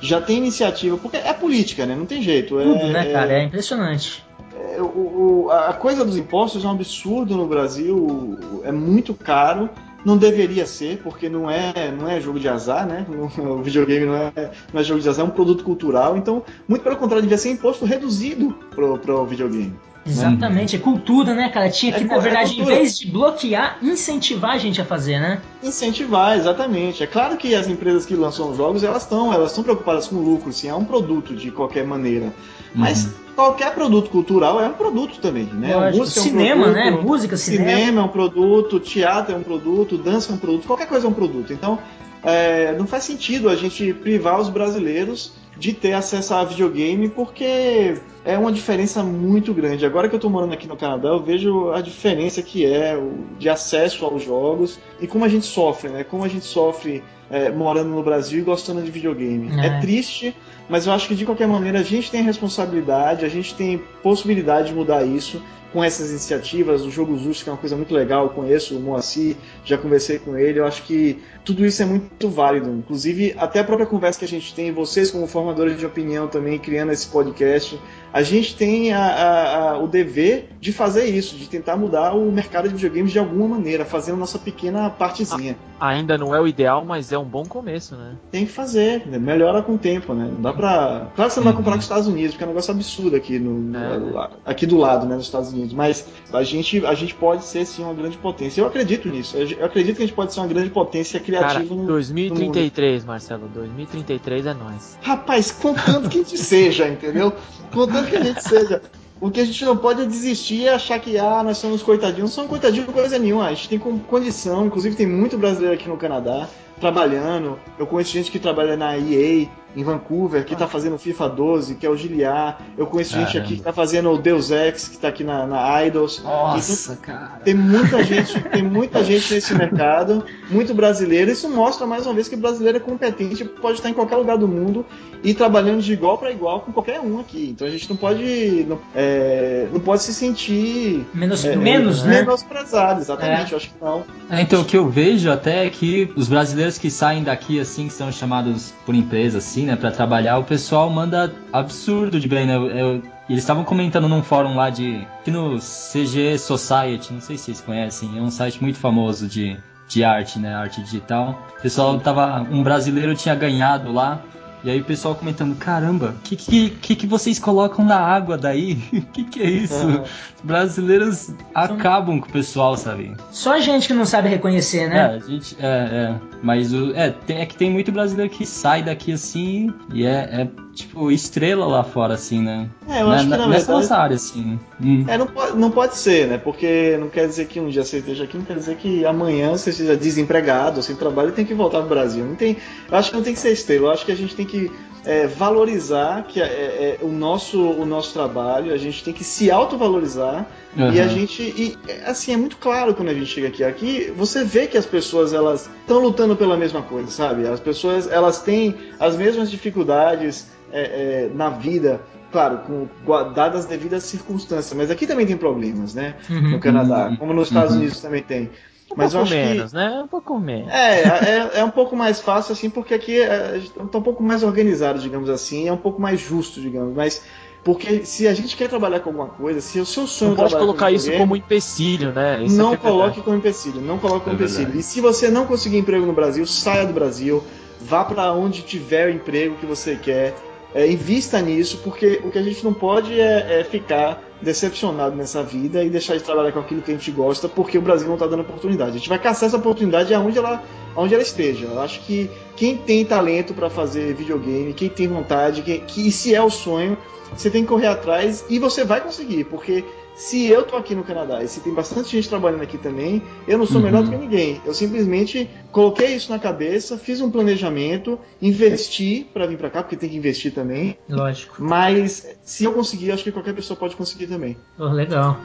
Speaker 4: já tem iniciativa, porque é política, né? Não tem jeito.
Speaker 1: É, Tudo, né, cara? É, é impressionante.
Speaker 4: É, o, o, a coisa dos impostos é um absurdo no Brasil, é muito caro não deveria ser, porque não é, não é jogo de azar, né? O videogame não é, não é jogo de azar, é um produto cultural. Então, muito pelo contrário, devia ser imposto reduzido pro, pro videogame.
Speaker 1: Exatamente, é cultura, né, cara? Tinha que, é, na verdade, é em vez de bloquear, incentivar a gente a fazer, né?
Speaker 4: Incentivar, exatamente. É claro que as empresas que lançam jogos, elas estão elas estão preocupadas com lucro, sim, é um produto de qualquer maneira. Mas uhum. qualquer produto cultural é um produto também, né?
Speaker 1: Música cinema, é um produto, né? Música,
Speaker 4: cinema. Cinema é um produto, teatro é um produto, dança é um produto, qualquer coisa é um produto. Então, é, não faz sentido a gente privar os brasileiros de ter acesso a videogame, porque é uma diferença muito grande. Agora que eu estou morando aqui no Canadá, eu vejo a diferença que é de acesso aos jogos e como a gente sofre, né? Como a gente sofre é, morando no Brasil e gostando de videogame. É. é triste, mas eu acho que de qualquer maneira a gente tem responsabilidade, a gente tem possibilidade de mudar isso com essas iniciativas, o Jogo Justo, que é uma coisa muito legal, eu conheço o Moacir, já conversei com ele, eu acho que tudo isso é muito válido. Inclusive, até a própria conversa que a gente tem, vocês como formadores de opinião também, criando esse podcast, a gente tem a, a, a, o dever de fazer isso, de tentar mudar o mercado de videogames de alguma maneira, fazendo nossa pequena partezinha.
Speaker 2: Ainda não é o ideal, mas é um bom começo, né?
Speaker 4: Tem que fazer, né? melhora com o tempo, né? Não dá pra. Claro que você não vai comparar com os Estados Unidos, porque é um negócio absurdo aqui, no, é. aqui do lado, né, nos Estados Unidos. Mas a gente, a gente pode ser sim uma grande potência. Eu acredito nisso. Eu acredito que a gente pode ser uma grande potência criativa Cara,
Speaker 2: no. 2033, no Marcelo. 2033 é nós.
Speaker 4: Rapaz, contanto que a gente seja, entendeu? Contanto que a gente seja. O que a gente não pode é desistir e achar que ah, nós somos coitadinhos. Não somos coitadinhos coisa nenhuma. A gente tem condição, inclusive tem muito brasileiro aqui no Canadá trabalhando. Eu conheço gente que trabalha na EA, em Vancouver, que está fazendo FIFA 12, que é o Giliar. Eu conheço Caramba. gente aqui que está fazendo o Deus Ex, que está aqui na, na Idols.
Speaker 1: Nossa, então, cara.
Speaker 4: Tem muita gente, tem muita gente nesse mercado, muito brasileiro. Isso mostra mais uma vez que o brasileiro é competente, pode estar em qualquer lugar do mundo e trabalhando de igual para igual com qualquer um aqui. Então a gente não pode, não, é, não pode se sentir
Speaker 1: menos, é, menos,
Speaker 4: né? menosprezado, exatamente. É. Eu acho que não.
Speaker 3: É, então o que eu vejo até é que os brasileiros que saem daqui assim, que são chamados por empresa assim né, para trabalhar, o pessoal manda absurdo de bem, né? Eu, eu, eles estavam comentando num fórum lá de. aqui no CG Society, não sei se vocês conhecem, é um site muito famoso de, de arte, né? Arte digital. O pessoal tava. Um brasileiro tinha ganhado lá e aí o pessoal comentando, caramba, o que, que, que, vocês colocam na água daí? O que, que é isso? Uhum. Brasileiros acabam com o pessoal, sabe?
Speaker 1: Só gente que não sabe reconhecer, né?
Speaker 3: É, a gente, é, é. Mas o, é, tem, é que tem muito brasileiro que sai daqui assim e é, é tipo estrela lá fora, assim, né?
Speaker 4: É, eu acho na, que na
Speaker 3: nessa verdade, área, assim.
Speaker 4: Hum. É, não pode, não pode ser, né? Porque não quer dizer que um dia você esteja aqui, não quer dizer que amanhã você seja desempregado, sem trabalho e tem que voltar pro Brasil. Não tem, eu acho que não tem que ser estrela, eu acho que a gente tem que é, valorizar que é, é, o, nosso, o nosso trabalho, a gente tem que se autovalorizar uhum. e a gente. E, assim, é muito claro quando a gente chega aqui. Aqui você vê que as pessoas elas estão lutando pela mesma coisa, sabe? As pessoas elas têm as mesmas dificuldades é, é, na vida claro, com, dadas as devidas circunstâncias, mas aqui também tem problemas, né? Uhum, no Canadá, uhum, como nos Estados uhum. Unidos também tem.
Speaker 2: Um mas pouco menos, que... né? Um pouco menos.
Speaker 4: É, é, é, um pouco mais fácil, assim, porque aqui é, tá um pouco mais organizado, digamos assim, é um pouco mais justo, digamos, mas. Porque se a gente quer trabalhar com alguma coisa, se o seu sonho
Speaker 2: não pode colocar isso como empecilho, né?
Speaker 4: Isso não é coloque como empecilho, não coloque como é empecilho. E se você não conseguir emprego no Brasil, saia do Brasil, vá para onde tiver o emprego que você quer, é, invista nisso, porque o que a gente não pode é, é, ficar decepcionado nessa vida e deixar de trabalhar com aquilo que a gente gosta, porque o Brasil não está dando oportunidade. A gente vai caçar essa oportunidade aonde ela, aonde ela esteja. Eu acho que quem tem talento para fazer videogame, quem tem vontade, quem, que se é o sonho, você tem que correr atrás e você vai conseguir, porque se eu tô aqui no Canadá e se tem bastante gente trabalhando aqui também, eu não sou uhum. melhor do que ninguém. Eu simplesmente coloquei isso na cabeça, fiz um planejamento, investi para vir para cá, porque tem que investir também.
Speaker 1: Lógico.
Speaker 4: Mas se eu conseguir, acho que qualquer pessoa pode conseguir também.
Speaker 1: Oh, legal.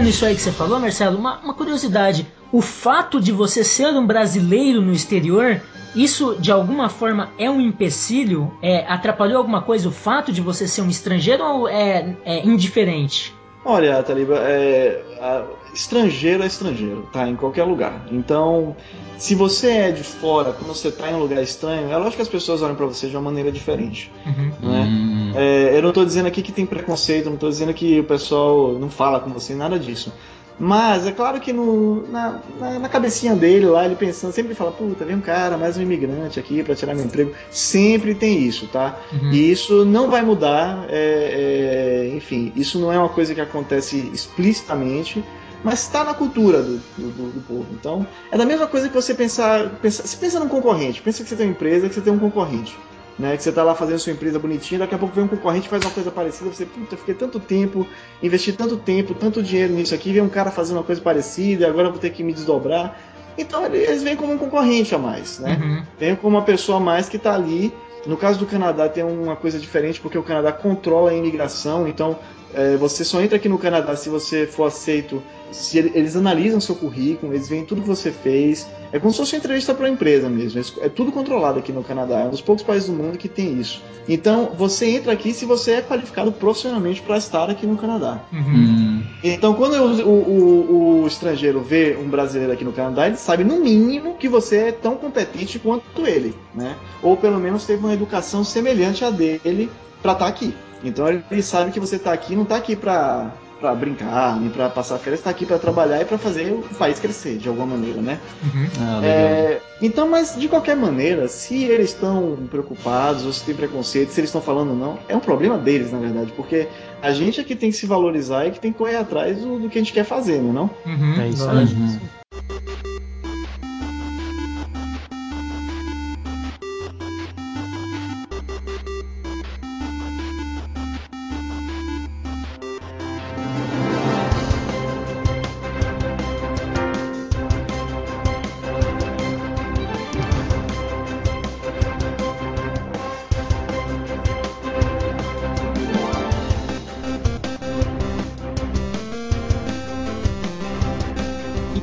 Speaker 1: Aproveitando isso aí que você falou, Marcelo, uma, uma, curiosidade. O fato de você ser um brasileiro no exterior, isso de alguma forma é um empecilho? É, atrapalhou alguma coisa o fato de você ser um estrangeiro ou é, é indiferente?
Speaker 4: Olha, Taliba, é, a, estrangeiro é estrangeiro, tá? Em qualquer lugar. Então, se você é de fora, quando você tá em um lugar estranho, é lógico que as pessoas olham para você de uma maneira diferente. Uhum. Né? Uhum. É, eu não tô dizendo aqui que tem preconceito, não tô dizendo que o pessoal não fala com você, nada disso. Mas é claro que no, na, na, na, cabecinha dele lá, ele pensando, sempre fala, puta, vem um cara, mais um imigrante aqui para tirar meu emprego. Sempre tem isso, tá? Uhum. E isso não vai mudar, é, é, enfim, isso não é uma coisa que acontece explicitamente, mas está na cultura do, do, do, povo. Então, é da mesma coisa que você pensar, pensar. Você pensa num concorrente, pensa que você tem uma empresa, que você tem um concorrente. né? Que você tá lá fazendo sua empresa bonitinha, daqui a pouco vem um concorrente faz uma coisa parecida, você, puta, fiquei tanto tempo, investi tanto tempo, tanto dinheiro nisso aqui, vem um cara fazendo uma coisa parecida, e agora eu vou ter que me desdobrar. Então eles vêm como um concorrente a mais, né?
Speaker 1: Uhum.
Speaker 4: Vem como uma pessoa a mais que está ali. No caso do Canadá tem uma coisa diferente porque o Canadá controla a imigração, então é, você só entra aqui no Canadá se você for aceito. Se ele- eles analisam seu currículo, eles veem tudo que você fez. É como se fosse uma entrevista para uma empresa mesmo. É tudo controlado aqui no Canadá. É um dos poucos países do mundo que tem isso. Então você entra aqui se você é qualificado profissionalmente para estar aqui no Canadá.
Speaker 1: Uhum.
Speaker 3: Hum,
Speaker 4: Então, quando o, o- o estrangeiro vê um brasileiro aqui no Canadá, ele sabe no mínimo que você é tão competente quanto ele, né? Ou pelo menos teve uma educação semelhante à dele para estar aqui. Então ele sabe que você está aqui, não está aqui para para brincar, nem para passar férias, está aqui para trabalhar e para fazer o país crescer de alguma maneira, né?
Speaker 1: Uhum.
Speaker 3: ah, legal.
Speaker 4: É, então, mas de qualquer maneira, se eles estão preocupados ou se tem preconceito, se eles estão falando ou não, é um problema deles, na verdade, porque a gente é que tem que se valorizar e que tem que correr atrás do, do que a gente quer fazer, não é? Não?
Speaker 1: Uhum.
Speaker 2: É isso aí.
Speaker 3: Uhum.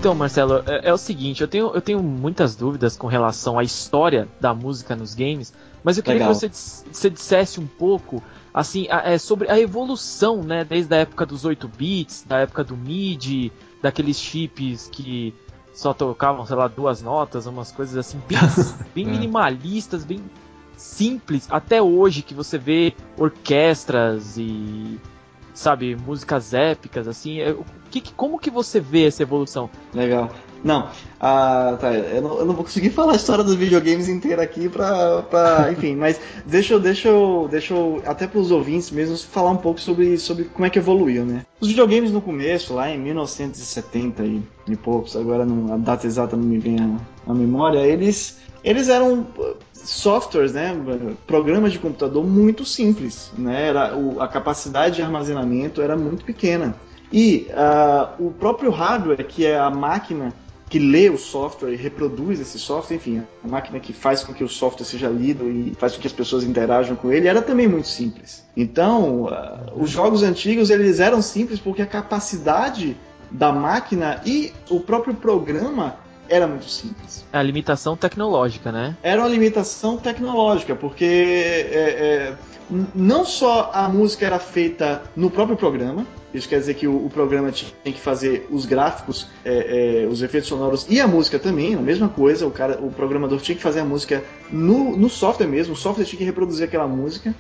Speaker 2: Então, Marcelo, é, é o seguinte, eu tenho, eu tenho muitas dúvidas com relação à história da música nos games, mas eu queria
Speaker 4: Legal.
Speaker 2: que você, você dissesse um pouco assim, a- é, sobre a evolução, né, desde a época dos 8 bits, da época do MIDI, daqueles chips que só tocavam, sei lá, duas notas, umas coisas assim, bem, bem
Speaker 3: É.
Speaker 2: minimalistas, bem simples, até hoje que você vê orquestras e sabe, músicas épicas, assim, é, o que, como que você vê essa evolução?
Speaker 4: Legal. Não, ah, tá, eu não, eu não vou conseguir falar a história dos videogames inteira aqui pra, pra enfim, mas deixa eu, deixa eu, deixa eu, até pros ouvintes mesmo, falar um pouco sobre, sobre como é que evoluiu, né? Os videogames no começo, lá em 1970 e, e poucos, agora não, a data exata não me vem à, à memória, eles, eles eram uh, softwares, né, programas de computador muito simples, né, era, o, a capacidade de armazenamento era muito pequena. E ah, o próprio hardware, que é a máquina que lê o software e reproduz esse software, enfim, a máquina que faz com que o software seja lido e faz com que as pessoas interajam com ele, era também muito simples. Então, ah, os jogos antigos eles eram simples porque a capacidade da máquina e o próprio programa era muito simples.
Speaker 2: É a limitação tecnológica, né?
Speaker 4: Era uma limitação tecnológica, porque é, é, não só a música era feita no próprio programa, isso quer dizer que o, o programa tinha que fazer os gráficos, é, é, os efeitos sonoros e a música também, a mesma coisa. O, cara, o programador tinha que fazer a música no, no software mesmo, o software tinha que reproduzir aquela música.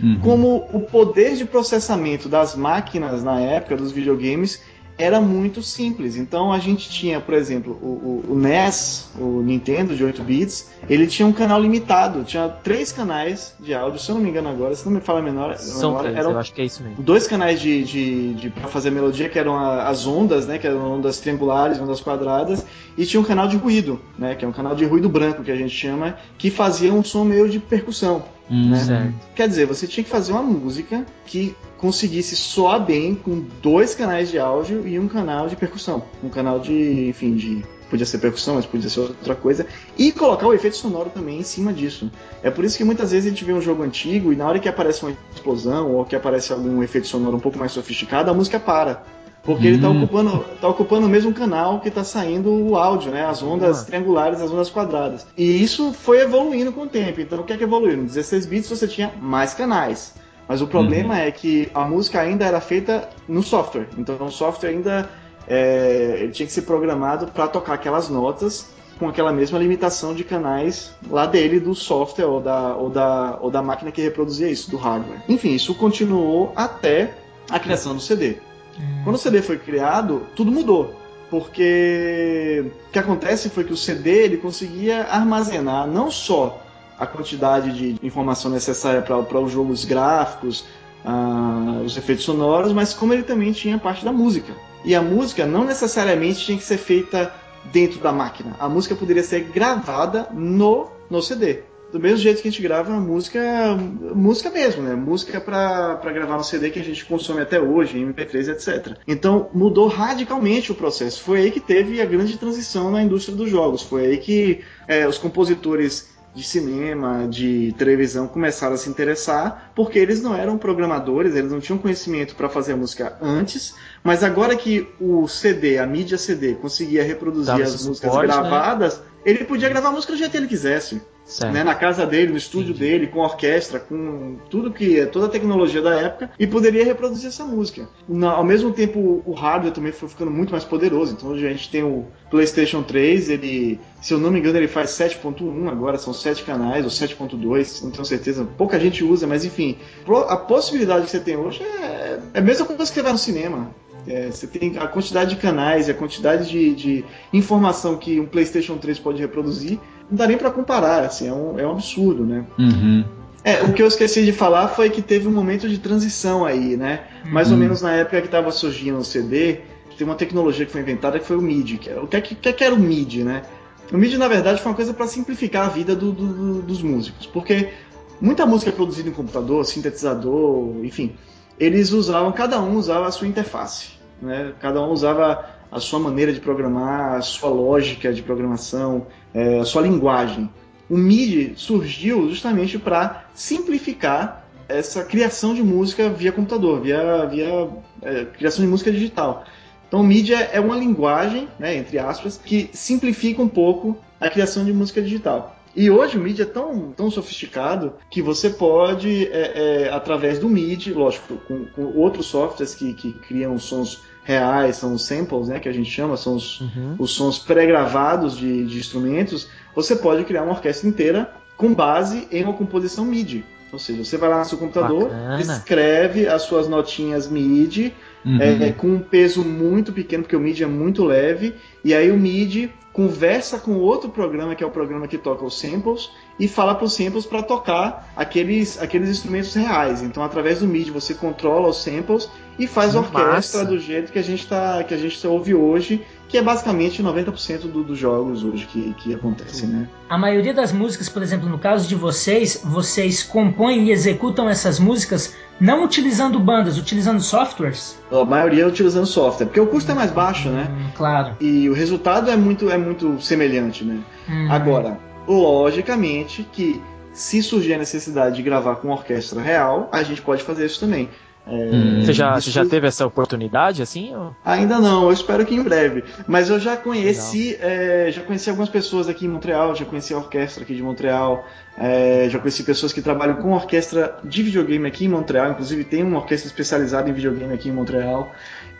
Speaker 3: Uhum.
Speaker 4: Como o poder de processamento das máquinas na época dos videogames era muito simples. Então a gente tinha, por exemplo, o, o- o NES, o Nintendo de 8 bits, ele tinha um canal limitado, tinha três canais de áudio, se eu não me engano agora, se não me fala a menor,
Speaker 2: São
Speaker 4: memória,
Speaker 2: três,
Speaker 4: eram
Speaker 2: eu acho que é isso mesmo.
Speaker 4: dois canais de, de, de para fazer melodia que eram a- as ondas, né, que eram ondas triangulares, ondas quadradas, e tinha um canal de ruído, né, que é um canal de ruído branco que a gente chama, que fazia um som meio de percussão.
Speaker 3: Hum,
Speaker 4: né? Quer dizer, você tinha que fazer uma música que conseguisse soar bem com dois canais de áudio e um canal de percussão. Um canal de, enfim, de. Podia ser percussão, mas podia ser outra coisa. E colocar o efeito sonoro também em cima disso. É por isso que muitas vezes a gente vê um jogo antigo e na hora que aparece uma explosão ou que aparece algum efeito sonoro um pouco mais sofisticado, a música para. Porque ele está
Speaker 3: Hum.
Speaker 4: ocupando, tá ocupando o mesmo canal que está saindo o áudio, né? As ondas
Speaker 2: Boa.
Speaker 4: triangulares, as ondas quadradas. E isso foi evoluindo com o tempo. Então o que é que evoluiu? No 16 bits você tinha mais canais. Mas o problema é que a música ainda era feita no software. Então o software ainda é, ele tinha que ser programado para tocar aquelas notas com aquela mesma limitação de canais lá dele, do software ou da, ou da, ou da máquina que reproduzia isso, do hardware. Enfim, isso continuou até a criação do CD. Quando o CD foi criado, tudo mudou. Porque o que acontece foi que o CD ele conseguia armazenar não só a quantidade de informação necessária para os jogos gráficos, ah, os efeitos sonoros, mas como ele também tinha parte da música. E a música não necessariamente tinha que ser feita dentro da máquina. A música poderia ser gravada no, no CD. do mesmo jeito que a gente grava música, música mesmo, né? Música para gravar no CD que a gente consome até hoje, MP3, etc. Então mudou radicalmente o processo. Foi aí que teve a grande transição na indústria dos jogos. Foi aí que é, os compositores de cinema, de televisão começaram a se interessar, porque eles não eram programadores, eles não tinham conhecimento para fazer a música antes, mas agora que o CD, a mídia CD, conseguia reproduzir Dava as músicas suporte, né? gravadas, né? ele podia gravar a música do jeito que ele quisesse. Né, na casa dele, no estúdio dele, com orquestra, com tudo que é toda a tecnologia da época, e poderia reproduzir essa música. Na, ao mesmo tempo, o hardware também foi ficando muito mais poderoso. Então hoje a gente tem o PlayStation 3, ele, se eu não me engano, ele faz 7.1 agora, são 7 canais, ou 7.2, não tenho certeza. Pouca gente usa, mas enfim, a possibilidade que você tem hoje é, é a mesma coisa que você vai no cinema. É, você tem a quantidade de canais e a quantidade de, de, informação que um PlayStation 3 pode reproduzir, não dá nem para comparar, assim, é um, é um absurdo, né?
Speaker 3: Uhum.
Speaker 4: É, o que eu esqueci de falar foi que teve um momento de transição aí, né? Mais ou uhum. menos na época que estava surgindo o CD, tem uma tecnologia que foi inventada que foi o MIDI. Que era, o que, que, que era o MIDI, né? O MIDI, na verdade, foi uma coisa para simplificar a vida do, do, dos músicos, porque muita música é produzida em computador, sintetizador, enfim, eles usavam, cada um usava a sua interface, né? Cada um usava a sua maneira de programar, a sua lógica de programação, é, a sua linguagem. O MIDI surgiu justamente para simplificar essa criação de música via computador, via, via é, criação de música digital. Então, o MIDI é, é uma linguagem, né, entre aspas, que simplifica um pouco a criação de música digital. E hoje o MIDI é tão, tão sofisticado que você pode, é, é, através do MIDI, lógico, com, com outros softwares que, que, criam sons reais, são os samples, né, que a gente chama, são os, uhum. os sons pré-gravados de, de instrumentos, você pode criar uma orquestra inteira com base em uma composição MIDI. Ou seja, você vai lá no seu computador, Bacana. escreve as suas notinhas MIDI uhum. é, com um peso muito pequeno, porque o MIDI é muito leve, e aí o MIDI conversa com outro programa, que é o programa que toca os samples, e fala para os samples para tocar aqueles, aqueles instrumentos reais. Então, através do MIDI, você controla os samples e faz a orquestra do jeito que a gente tá, que a gente ouve hoje, que é basicamente 90% do, dos jogos hoje que, que acontecem, né?
Speaker 1: A maioria das músicas, por exemplo, no caso de vocês, vocês compõem e executam essas músicas não utilizando bandas, utilizando softwares?
Speaker 4: A maioria utilizando software, porque o custo é mais baixo, né?
Speaker 1: Hum, claro.
Speaker 4: E o resultado é muito, é muito semelhante, né? Hum. Agora, logicamente que se surgir a necessidade de gravar com orquestra real, a gente pode fazer isso também.
Speaker 2: É, hum. você, já, isso... você já teve essa oportunidade assim? Ou...
Speaker 4: Ainda não, eu espero que em breve. Mas eu já conheci, é, já conheci algumas pessoas aqui em Montreal, já conheci a orquestra aqui de Montreal, é, já conheci pessoas que trabalham com orquestra de videogame aqui em Montreal, inclusive tem uma orquestra especializada em videogame aqui em Montreal.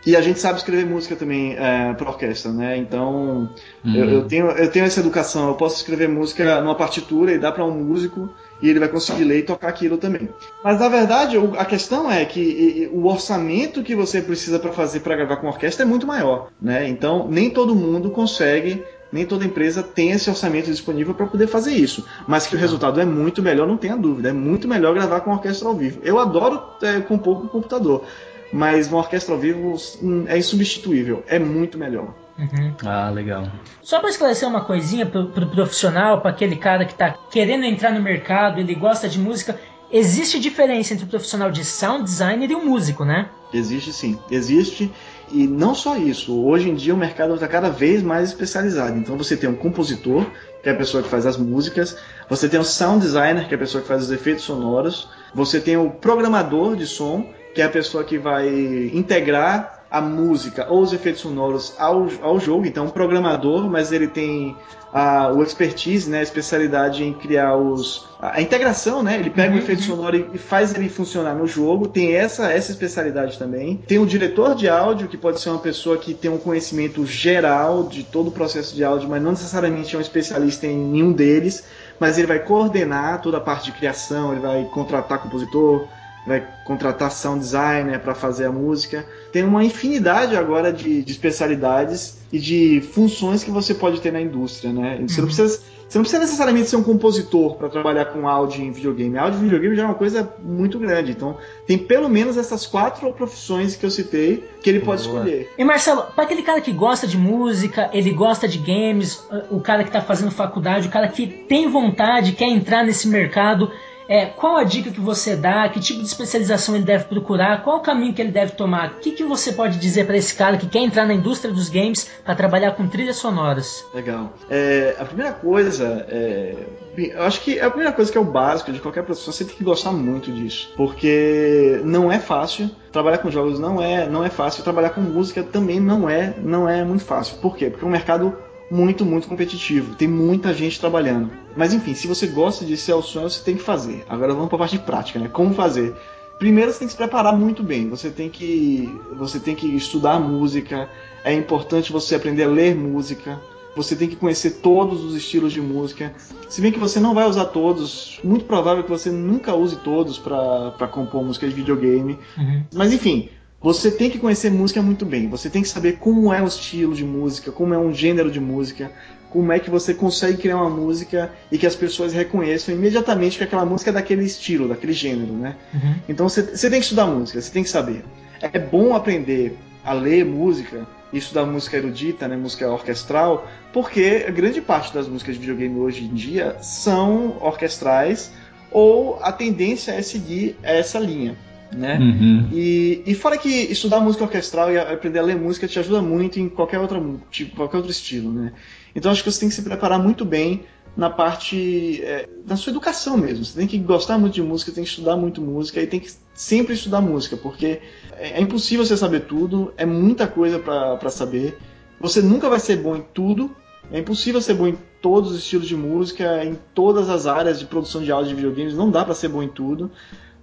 Speaker 4: E a gente sabe escrever música também é, para orquestra, né? Então uhum. eu, eu, tenho, eu tenho essa educação. Eu posso escrever música numa partitura e dar para um músico e ele vai conseguir ler e tocar aquilo também. Mas na verdade a questão é que o orçamento que você precisa para fazer para gravar com orquestra é muito maior, né? Então nem todo mundo consegue nem toda empresa tem esse orçamento disponível para poder fazer isso. Mas que o resultado é muito melhor, não tenha dúvida. É muito melhor gravar com orquestra ao vivo. Eu adoro é, compor com computador mas uma orquestra ao vivo hum, é insubstituível, é muito melhor.
Speaker 3: Uhum. Ah, legal.
Speaker 1: Só para esclarecer uma coisinha pro, pro profissional, para aquele cara que tá querendo entrar no mercado, ele gosta de música, existe diferença entre o profissional de sound designer e o músico, né?
Speaker 4: Existe sim, existe. E não só isso, hoje em dia o mercado está cada vez mais especializado. Então você tem um compositor, que é a pessoa que faz as músicas, você tem o sound designer, que é a pessoa que faz os efeitos sonoros, você tem o programador de som, que é a pessoa que vai integrar a música ou os efeitos sonoros ao, ao jogo. Então, um programador, mas ele tem a, o expertise, né, a especialidade em criar os, a, a integração, né? Ele pega uhum. o efeito sonoro e, e, faz ele funcionar no jogo. Tem essa, essa especialidade também. Tem o diretor de áudio, que pode ser uma pessoa que tem um conhecimento geral de todo o processo de áudio, mas não necessariamente é um especialista em nenhum deles. Mas ele vai coordenar toda a parte de criação, ele vai contratar compositor, vai contratar sound designer para fazer a música. Tem uma infinidade agora de, de, especialidades e de funções que você pode ter na indústria, né? Você uhum. não precisa Você não precisa necessariamente ser um compositor para trabalhar com áudio em videogame. Áudio em videogame já é uma coisa muito grande. Então, tem pelo menos essas quatro profissões que eu citei que ele pode
Speaker 2: Boa.
Speaker 4: escolher.
Speaker 1: E Marcelo, para aquele cara que gosta de música, ele gosta de games, o cara que tá fazendo faculdade, o cara que tem vontade, quer entrar nesse mercado, é, qual a dica que você dá? Que tipo de especialização ele deve procurar? Qual o caminho que ele deve tomar? O que, que você pode dizer para esse cara que quer entrar na indústria dos games para trabalhar com trilhas sonoras?
Speaker 4: Legal. É, a primeira coisa, é, eu acho que a primeira coisa que é o básico de qualquer profissão, você tem que gostar muito disso, porque não é fácil. Trabalhar com jogos não é, não é fácil. Trabalhar com música também não é, não é muito fácil. Por quê? Porque é um mercado muito, muito competitivo. Tem muita gente trabalhando. Mas enfim, se você gosta disso, é o sonho, você tem que fazer. Agora vamos para a parte prática, né? Como fazer? Primeiro você tem que se preparar muito bem. Você tem que, você tem que estudar música. É importante você aprender a ler música. Você tem que conhecer todos os estilos de música. Se bem que você não vai usar todos, muito provável que você nunca use todos para compor música de videogame.
Speaker 1: Uhum.
Speaker 4: Mas enfim, você tem que conhecer música muito bem. Você tem que saber como é o estilo de música, como é um gênero de música, como é que você consegue criar uma música e que as pessoas reconheçam imediatamente que aquela música é daquele estilo, daquele gênero, né?
Speaker 1: Uhum.
Speaker 4: Então você, tem que estudar música, você tem que saber. É bom aprender a ler música e estudar música erudita, né, música orquestral, porque a grande parte das músicas de videogame hoje em dia são orquestrais ou a tendência é seguir essa linha. Né?
Speaker 3: Uhum.
Speaker 4: E, e fora que estudar música orquestral e aprender a ler música te ajuda muito em qualquer, outra, tipo, qualquer outro estilo, né? Então acho que você tem que se preparar muito bem na parte é, da sua educação mesmo. Você tem que gostar muito de música, tem que estudar muito música e tem que sempre estudar música, porque é, é impossível você saber tudo, é muita coisa para saber. Você nunca vai ser bom em tudo, é impossível ser bom em todos os estilos de música, em todas as áreas de produção de áudio de videogames, não dá para ser bom em tudo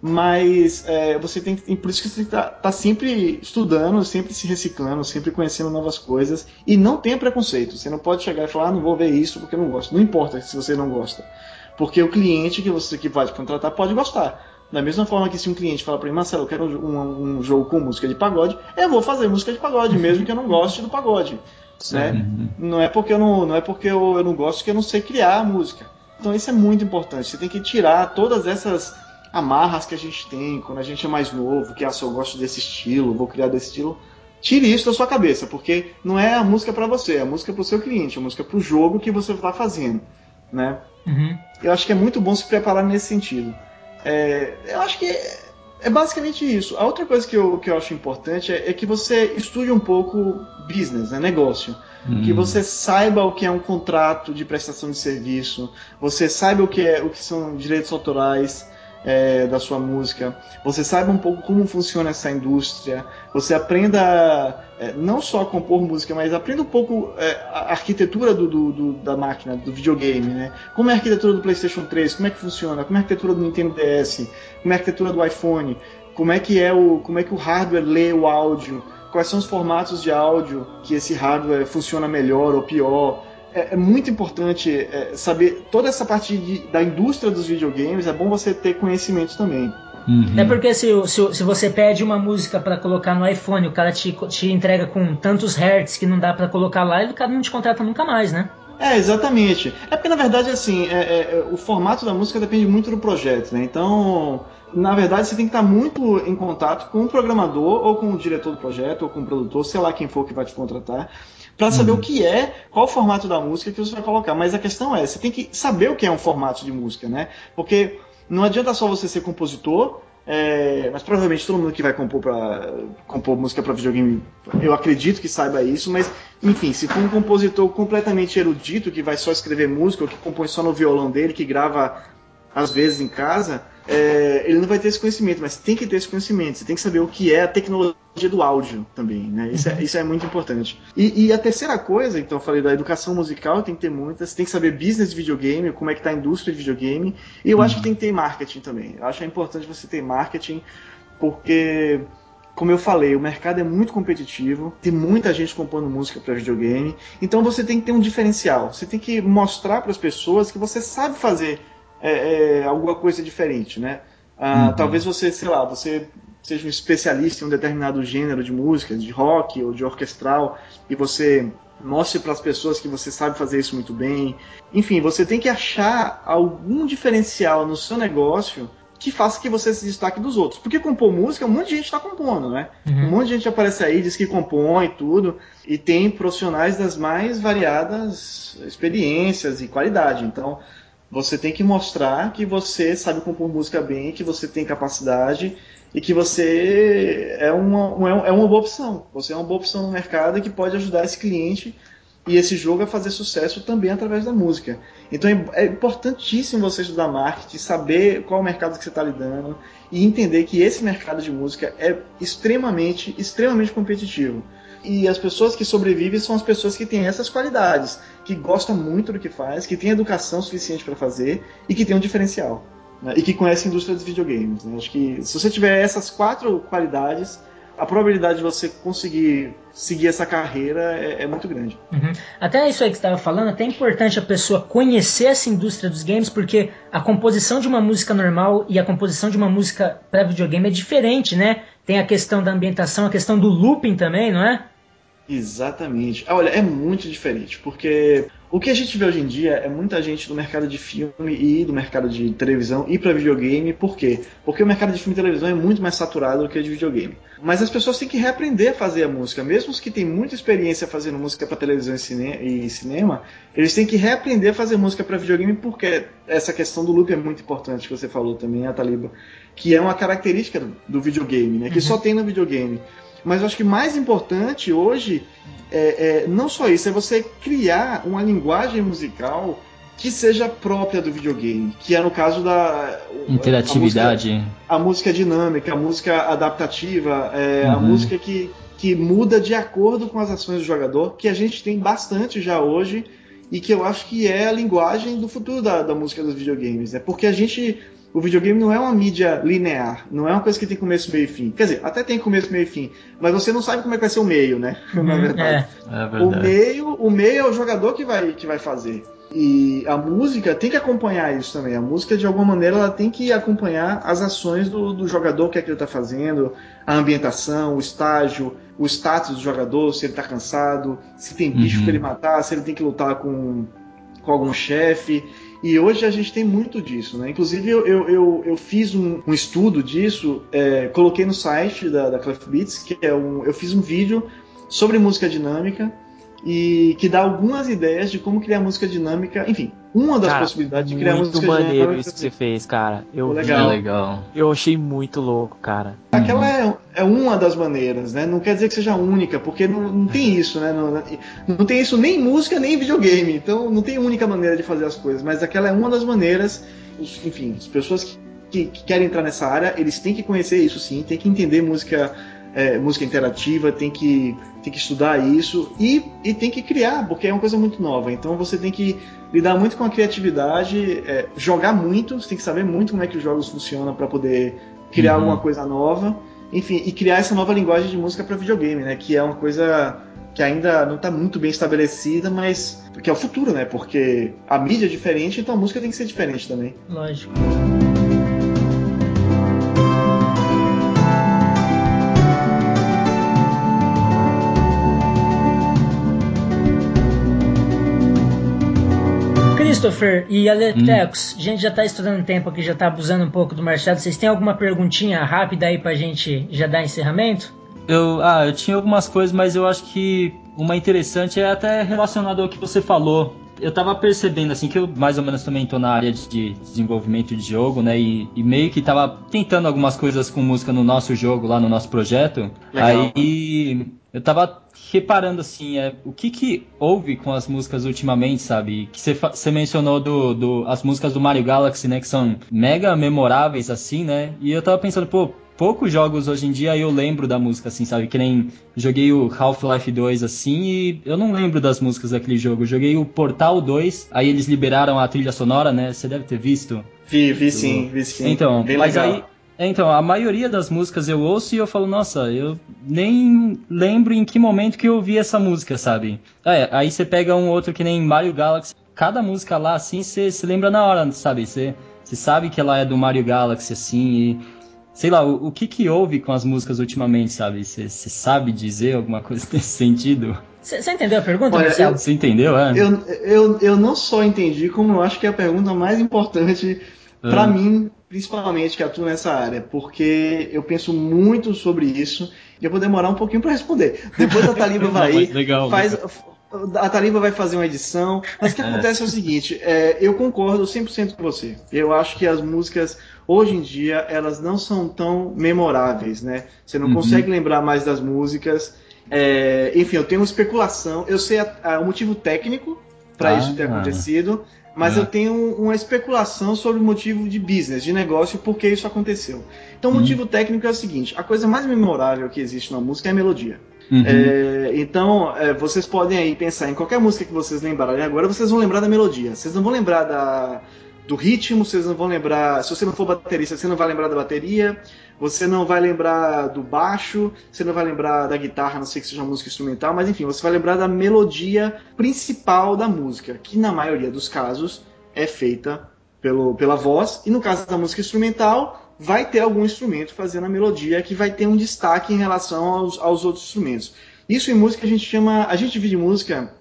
Speaker 4: mas é, você tem e por isso que você está tá sempre estudando, sempre se reciclando, sempre conhecendo novas coisas e não tenha preconceito. Você não pode chegar e falar, ah, não vou ver isso porque eu não gosto. Não importa se você não gosta, porque o cliente que você que vai te contratar pode gostar. Da mesma forma que se um cliente fala para mim, Marcelo, eu quero um, um, jogo com música de pagode, eu vou fazer música de pagode, mesmo que eu não goste do pagode. Né? Não é porque, eu não, não, é porque eu, eu não gosto que eu não sei criar a música. Então isso é muito importante. Você tem que tirar todas essas amarras que a gente tem quando a gente é mais novo, que ah, se eu gosto desse estilo, vou criar desse estilo. Tire isso da sua cabeça, porque não é a música para você, é a música para o seu cliente, é a música para o jogo que você está fazendo, né?
Speaker 1: Uhum.
Speaker 4: Eu acho que é muito bom se preparar nesse sentido. É, eu acho que é, é, basicamente isso. A outra coisa que eu, que eu acho importante é, é que você estude um pouco business, né, negócio.
Speaker 3: Uhum.
Speaker 4: Que você saiba o que é um contrato de prestação de serviço, você saiba o que, é, o que são direitos autorais, é, da sua música, você saiba um pouco como funciona essa indústria, você aprenda é, não só a compor música, mas aprenda um pouco é, a arquitetura do, do, do, da máquina, do videogame, né? Como é a arquitetura do PlayStation 3, como é que funciona, como é a arquitetura do Nintendo DS, como é a arquitetura do iPhone, como é que é o, como é que o hardware lê o áudio, quais são os formatos de áudio que esse hardware funciona melhor ou pior é, é, muito importante é, saber toda essa parte de, da indústria dos videogames. É bom você ter conhecimento também.
Speaker 1: Uhum. É porque se, se, se, você pede uma música para colocar no iPhone, o cara te, te entrega com tantos hertz que não dá para colocar lá, e o cara não te contrata nunca mais, né?
Speaker 4: É, exatamente. É porque, na verdade, assim, é, é, é, o formato da música depende muito do projeto, né? Então, na verdade, você tem que estar muito em contato com o programador, ou com o diretor do projeto, ou com o produtor, sei lá quem for que vai te contratar, para saber uhum. o que é, qual o formato da música que você vai colocar. Mas a questão é, você tem que saber o que é um formato de música, né? Porque não adianta só você ser compositor, é, mas provavelmente todo mundo que vai compor, pra, compor música para videogame, eu acredito que saiba isso, mas enfim, se for um compositor completamente erudito, que vai só escrever música, ou que compõe só no violão dele, que grava às vezes em casa, é, ele não vai ter esse conhecimento, mas tem que ter esse conhecimento. Você tem que saber o que é a tecnologia do áudio também, né? Isso, é, isso é muito importante. E, e, a terceira coisa, então, eu falei da educação musical, tem que ter muita. Você tem que saber business de videogame, como é que está a indústria de videogame. E eu uhum. acho que tem que ter marketing também. Eu acho que é importante você ter marketing, porque como eu falei, o mercado é muito competitivo, tem muita gente compondo música para videogame, então você tem que ter um diferencial. Você tem que mostrar para as pessoas que você sabe fazer é, é, alguma coisa diferente, né? Ah, uhum. Talvez você, sei lá, você seja um especialista em um determinado gênero de música, de rock ou de orquestral, e você mostre para as pessoas que você sabe fazer isso muito bem. Enfim, você tem que achar algum diferencial no seu negócio que faça que você se destaque dos outros. Porque compor música, um monte de gente está compondo, né? Uhum. Um monte de gente aparece aí, diz que compõe tudo, e tem profissionais das mais variadas experiências e qualidade. Então, você tem que mostrar que você sabe compor música bem, que você tem capacidade e que você é uma, é uma boa opção. Você é uma boa opção no mercado que pode ajudar esse cliente e esse jogo a fazer sucesso também através da música. Então é, é importantíssimo você estudar marketing, saber qual é o mercado que você está lidando e entender que esse mercado de música é extremamente, extremamente competitivo. E as pessoas que sobrevivem são as pessoas que têm essas qualidades, que gostam muito do que faz, que têm educação suficiente para fazer e que têm um diferencial. Né? E que conhecem a indústria dos videogames. Né? Acho que se você tiver essas quatro qualidades, a probabilidade de você conseguir seguir essa carreira é, é muito grande.
Speaker 1: Uhum. Até isso aí que você estava falando, até é importante a pessoa conhecer essa indústria dos games, porque a composição de uma música normal e a composição de uma música para videogame é diferente, né? Tem a questão da ambientação, a questão do looping também, não é?
Speaker 4: Exatamente. Ah, olha, é muito diferente, porque o que a gente vê hoje em dia é muita gente do mercado de filme e do mercado de televisão ir para videogame. Por quê? Porque o mercado de filme e televisão é muito mais saturado do que o de videogame. Mas as pessoas têm que reaprender a fazer a música. Mesmo os que têm muita experiência fazendo música para televisão e, cine e, cinema, eles têm que reaprender a fazer música para videogame porque essa questão do loop é muito importante que você falou também, a Taliba, que é uma característica do videogame, né? Que uhum. só tem no videogame. Mas eu acho que mais importante hoje é, é, não só isso, é você criar uma linguagem musical que seja própria do videogame, que é no caso da
Speaker 3: interatividade,
Speaker 4: a música, a música dinâmica, a música adaptativa, é, uhum. a música que, que muda de acordo com as ações do jogador, que a gente tem bastante já hoje e que eu acho que é a linguagem do futuro da, da música dos videogames, é porque a gente o videogame não é uma mídia linear, não é uma coisa que tem começo, meio e fim. Quer dizer, até tem começo, meio e fim, mas você não sabe como é que vai ser o meio, né?
Speaker 1: Uhum, Na verdade.
Speaker 3: É. é verdade.
Speaker 4: O meio, o meio é o jogador que vai, que vai fazer. E a música tem que acompanhar isso também. A música, de alguma maneira, ela tem que acompanhar as ações do, do jogador, o que é que ele está fazendo, a ambientação, o estágio, o status do jogador, se ele está cansado, se tem bicho uhum. para ele matar, se ele tem que lutar com, com algum chefe. E hoje a gente tem muito disso, né? Inclusive eu, eu, eu, eu fiz um, um, estudo disso, é, coloquei no site da, da Clef Beats, que é um, eu fiz um vídeo sobre música dinâmica e que dá algumas ideias de como criar música dinâmica, enfim, uma das
Speaker 2: cara,
Speaker 4: possibilidades de criar
Speaker 2: música
Speaker 4: dinâmica.
Speaker 2: Muito maneiro isso que você fez, cara. Eu
Speaker 4: legal.
Speaker 2: Legal. Eu achei muito louco, cara.
Speaker 4: Aquela é, é uma das maneiras, né? Não quer dizer que seja a única, porque não, não tem isso, né? Não, não tem isso nem em música, nem em videogame. Então não tem única maneira de fazer as coisas, mas aquela é uma das maneiras. Enfim, as pessoas que, que, que querem entrar nessa área, eles têm que conhecer isso sim, tem que entender música é, música interativa, tem que, tem que estudar isso e, e tem que criar, porque é uma coisa muito nova. Então você tem que lidar muito com a criatividade, é, jogar muito, você tem que saber muito como é que os jogos funcionam para poder criar uhum. alguma coisa nova. Enfim, e criar essa nova linguagem de música para videogame, né? Que é uma coisa que ainda não está muito bem estabelecida, mas que é o futuro, né? Porque a mídia é diferente, então a música tem que ser diferente também.
Speaker 1: Lógico. Christopher e Aletrex, hum. a gente já está estudando tempo aqui, já está abusando um pouco do Marcelo. Vocês têm alguma perguntinha rápida aí para a gente já dar encerramento?
Speaker 3: Eu, ah, eu tinha algumas coisas, mas eu acho que uma interessante é até relacionado ao que você falou. Eu tava percebendo, assim, que eu mais ou menos também tô na área de desenvolvimento de jogo, né? E, e meio que tava tentando algumas coisas com música no nosso jogo, lá no nosso projeto. Legal. Aí eu tava reparando assim, é, o que que houve com as músicas ultimamente, sabe? Que você mencionou do, do, as músicas do Mario Galaxy, né? Que são mega memoráveis, assim, né? E eu tava pensando, pô, poucos jogos hoje em dia eu lembro da música, assim, sabe? Que nem joguei o Half-Life 2, assim, e eu não lembro das músicas daquele jogo. Joguei o Portal 2, aí eles liberaram a trilha sonora, né? Você deve ter visto.
Speaker 4: Vi, vi sim, vi sim.
Speaker 3: Então, Bem mas legal. aí é, então, a maioria das músicas eu ouço e eu falo, nossa, eu nem lembro em que momento que eu ouvi essa música, sabe? É, aí você pega um outro que nem Mario Galaxy, cada música lá, assim, você se lembra na hora, sabe? Você sabe que ela é do Mario Galaxy, assim, e sei lá, o, o que que houve com as músicas ultimamente, sabe? Você sabe dizer alguma coisa nesse sentido?
Speaker 1: Você entendeu a pergunta,
Speaker 4: Olha,
Speaker 1: Marcelo?
Speaker 3: Você entendeu, é?
Speaker 4: Eu, eu, eu não só entendi, como eu acho que é a pergunta mais importante pra
Speaker 3: Ah.
Speaker 4: mim, principalmente, que atuo nessa área, porque eu penso muito sobre isso e eu vou demorar um pouquinho pra responder. Depois a Taliba vai
Speaker 3: Não,
Speaker 4: ir,
Speaker 3: legal,
Speaker 4: faz, a Taliba vai fazer uma edição, mas o que
Speaker 3: É.
Speaker 4: acontece é o seguinte, é, eu concordo 100% com você. Eu acho que as músicas, hoje em dia, elas não são tão memoráveis, né? Você não
Speaker 3: Uhum.
Speaker 4: consegue lembrar mais das músicas. É, enfim, eu tenho uma especulação, eu sei a- a- o motivo técnico para
Speaker 3: Ah.
Speaker 4: isso ter acontecido, mas
Speaker 3: Ah.
Speaker 4: eu tenho uma especulação sobre o motivo de business, de negócio, por que isso aconteceu. Então, o
Speaker 3: Hum.
Speaker 4: motivo técnico é o seguinte: a coisa mais memorável que existe na música é a melodia.
Speaker 3: Uhum.
Speaker 4: É, então, é, vocês podem aí pensar em qualquer música que vocês lembrarem agora, vocês vão lembrar da melodia. Vocês não vão lembrar da, do ritmo, vocês não vão lembrar. Se você não for baterista, você não vai lembrar da bateria, você não vai lembrar do baixo, você não vai lembrar da guitarra, não sei que seja música instrumental, mas enfim, você vai lembrar da melodia principal da música, que na maioria dos casos é feita pelo, pela voz, e no caso da música instrumental, vai ter algum instrumento fazendo a melodia que vai ter um destaque em relação aos, aos outros instrumentos. Isso em música a gente chama. A gente divide música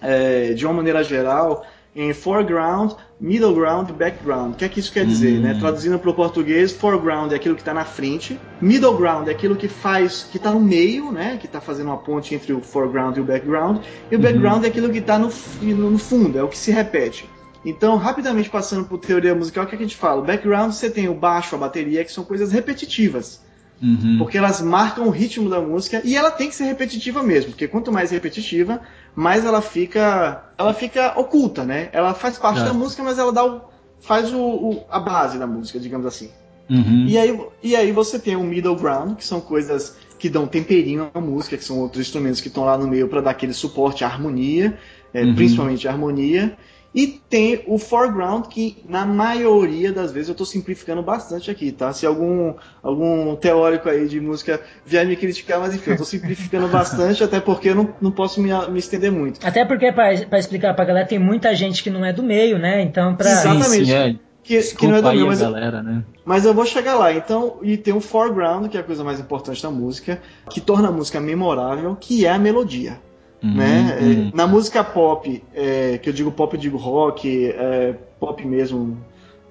Speaker 4: é, de uma maneira geral em foreground, middle ground e background. O que é que isso quer dizer?
Speaker 3: Hum.
Speaker 4: Né? Traduzindo para o português, foreground é aquilo que está na frente, middle ground é aquilo que faz, que está no meio, né? que está fazendo uma ponte entre o foreground e o background, e o
Speaker 3: Uhum.
Speaker 4: background é aquilo que está no, no fundo, é o que se repete. Então, rapidamente passando por teoria musical, o que, é que a gente fala? O background você tem o baixo, a bateria, que são coisas repetitivas.
Speaker 3: Uhum.
Speaker 4: Porque elas marcam o ritmo da música e ela tem que ser repetitiva mesmo, porque quanto mais repetitiva, mais ela fica, ela fica oculta, né? Ela faz parte
Speaker 3: Certo.
Speaker 4: da música, mas ela dá o, faz o, o- a base da música, digamos assim.
Speaker 3: Uhum.
Speaker 4: E aí, e aí você tem o middle ground, que são coisas que dão temperinho à música, que são outros instrumentos que estão lá no meio para dar aquele suporte à harmonia, é,
Speaker 3: Uhum.
Speaker 4: principalmente à harmonia. E tem o foreground, que na maioria das vezes eu estou simplificando bastante aqui, tá? Se algum, algum teórico aí de música vier me criticar, mas enfim, eu estou simplificando bastante, até porque eu não, não posso me, me estender muito.
Speaker 1: Até porque, pra, pra explicar pra galera, tem muita gente que não é do meio, né? Então, pra.
Speaker 4: Exato. exatamente.
Speaker 3: Sim, sim, é.
Speaker 4: Que, que não é do meu,
Speaker 3: a
Speaker 4: mas,
Speaker 3: galera, né?
Speaker 4: Mas eu vou chegar lá. Então, e tem o foreground, que é a coisa mais importante da música, que torna a música memorável, que é a melodia.
Speaker 3: Uhum,
Speaker 4: né?
Speaker 3: uhum.
Speaker 4: É, Na música pop, é, que eu digo pop, eu digo rock, é, pop mesmo,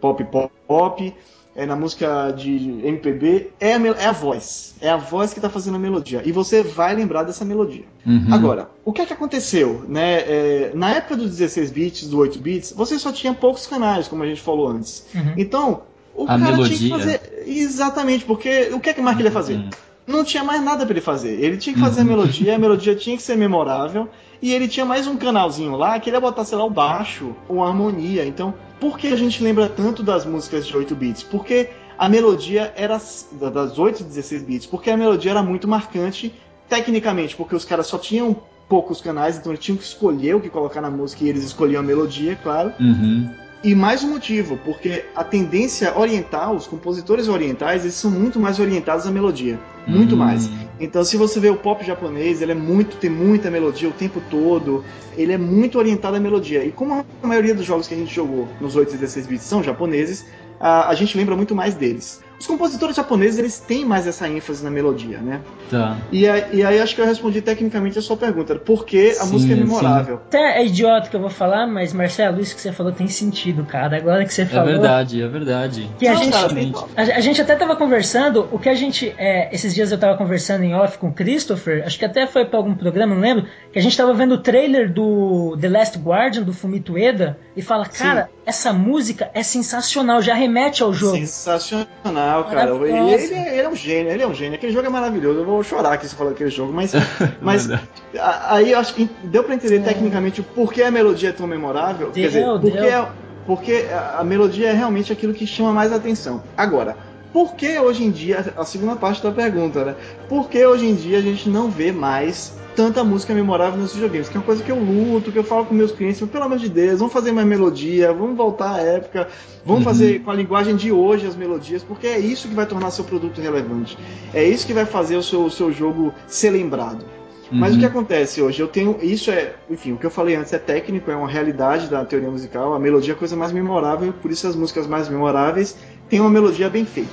Speaker 4: pop, pop, pop. É, na música de MPB, é a, é a voz. É a voz que está fazendo a melodia. E você vai lembrar dessa melodia.
Speaker 3: Uhum.
Speaker 4: Agora, o que é que aconteceu? Né? É, na época dos 16 bits, do 8 bits, você só tinha poucos canais, como a gente falou antes.
Speaker 1: Uhum.
Speaker 4: Então, o
Speaker 3: A
Speaker 4: cara tinha que
Speaker 3: melodia.
Speaker 4: fazer. Exatamente, porque o que é que o Mark ia fazer? Não tinha mais nada pra ele fazer. Ele tinha que fazer
Speaker 3: Uhum.
Speaker 4: a melodia, a melodia tinha que ser memorável. E ele tinha mais um canalzinho lá que ele ia botar, sei lá, o baixo ou a harmonia. Então, por que a gente lembra tanto das músicas de 8 bits? Porque a melodia era da- das 8 e 16 bits, porque a melodia era muito marcante tecnicamente, porque os caras só tinham poucos canais, então eles tinham que escolher o que colocar na música e eles escolhiam a melodia, claro.
Speaker 3: Uhum.
Speaker 4: E mais um motivo, porque a tendência oriental, os compositores orientais, eles são muito mais orientados à melodia, muito
Speaker 3: Hum.
Speaker 4: mais. Então, se você vê o pop japonês, ele é muito, tem muita melodia o tempo todo, ele é muito orientado à melodia. E como a maioria dos jogos que a gente jogou nos 8 e 16 bits são japoneses, a, a gente lembra muito mais deles. Os compositores japoneses, eles têm mais essa ênfase na melodia, né?
Speaker 3: Tá.
Speaker 4: E, aí- e aí acho que eu respondi tecnicamente a sua pergunta, por que a
Speaker 3: Sim,
Speaker 4: música é
Speaker 3: sim.
Speaker 4: memorável?
Speaker 1: Até é idiota que eu vou falar, mas Marcelo, isso que você falou tem sentido, cara. Agora que você
Speaker 3: É
Speaker 1: falou.
Speaker 3: verdade, é verdade.
Speaker 1: Que a
Speaker 4: Não,
Speaker 1: gente,
Speaker 4: cara,
Speaker 1: a, a gente até tava conversando, o que a gente. é, esses dias eu tava conversando em off com o Christopher, acho que até foi pra algum programa, não lembro, que a gente tava vendo o trailer do The Last Guardian, do Fumito Ueda, e fala, cara, essa música é sensacional, já remete ao jogo.
Speaker 4: Sensacional, cara. Ele, ele é, ele é um gênio, ele é um gênio. Aquele jogo é maravilhoso. Eu vou chorar aqui se falar daquele jogo, mas, mas a- aí eu acho que deu pra entender tecnicamente o porquê a melodia é tão memorável. Quer
Speaker 1: Deu,
Speaker 4: dizer,
Speaker 1: deu.
Speaker 4: porque, é- porque a a melodia é realmente aquilo que chama mais atenção. Agora, por que hoje em dia, a segunda parte da pergunta, né? Por que hoje em dia a gente não vê mais tanta música memorável nos videogames? Que é uma coisa que eu luto, que eu falo com meus clientes, pelo amor de Deus, vamos fazer mais melodia, vamos voltar à época, vamos
Speaker 3: Uhum.
Speaker 4: fazer com a linguagem de hoje as melodias, porque é isso que vai tornar seu produto relevante. É isso que vai fazer o seu, o seu jogo ser lembrado. Mas
Speaker 3: Uhum.
Speaker 4: o que acontece hoje? Eu tenho. Isso é. Enfim, o que eu falei antes é técnico, é uma realidade da teoria musical. A melodia é a coisa mais memorável, por isso as músicas mais memoráveis têm uma melodia bem feita.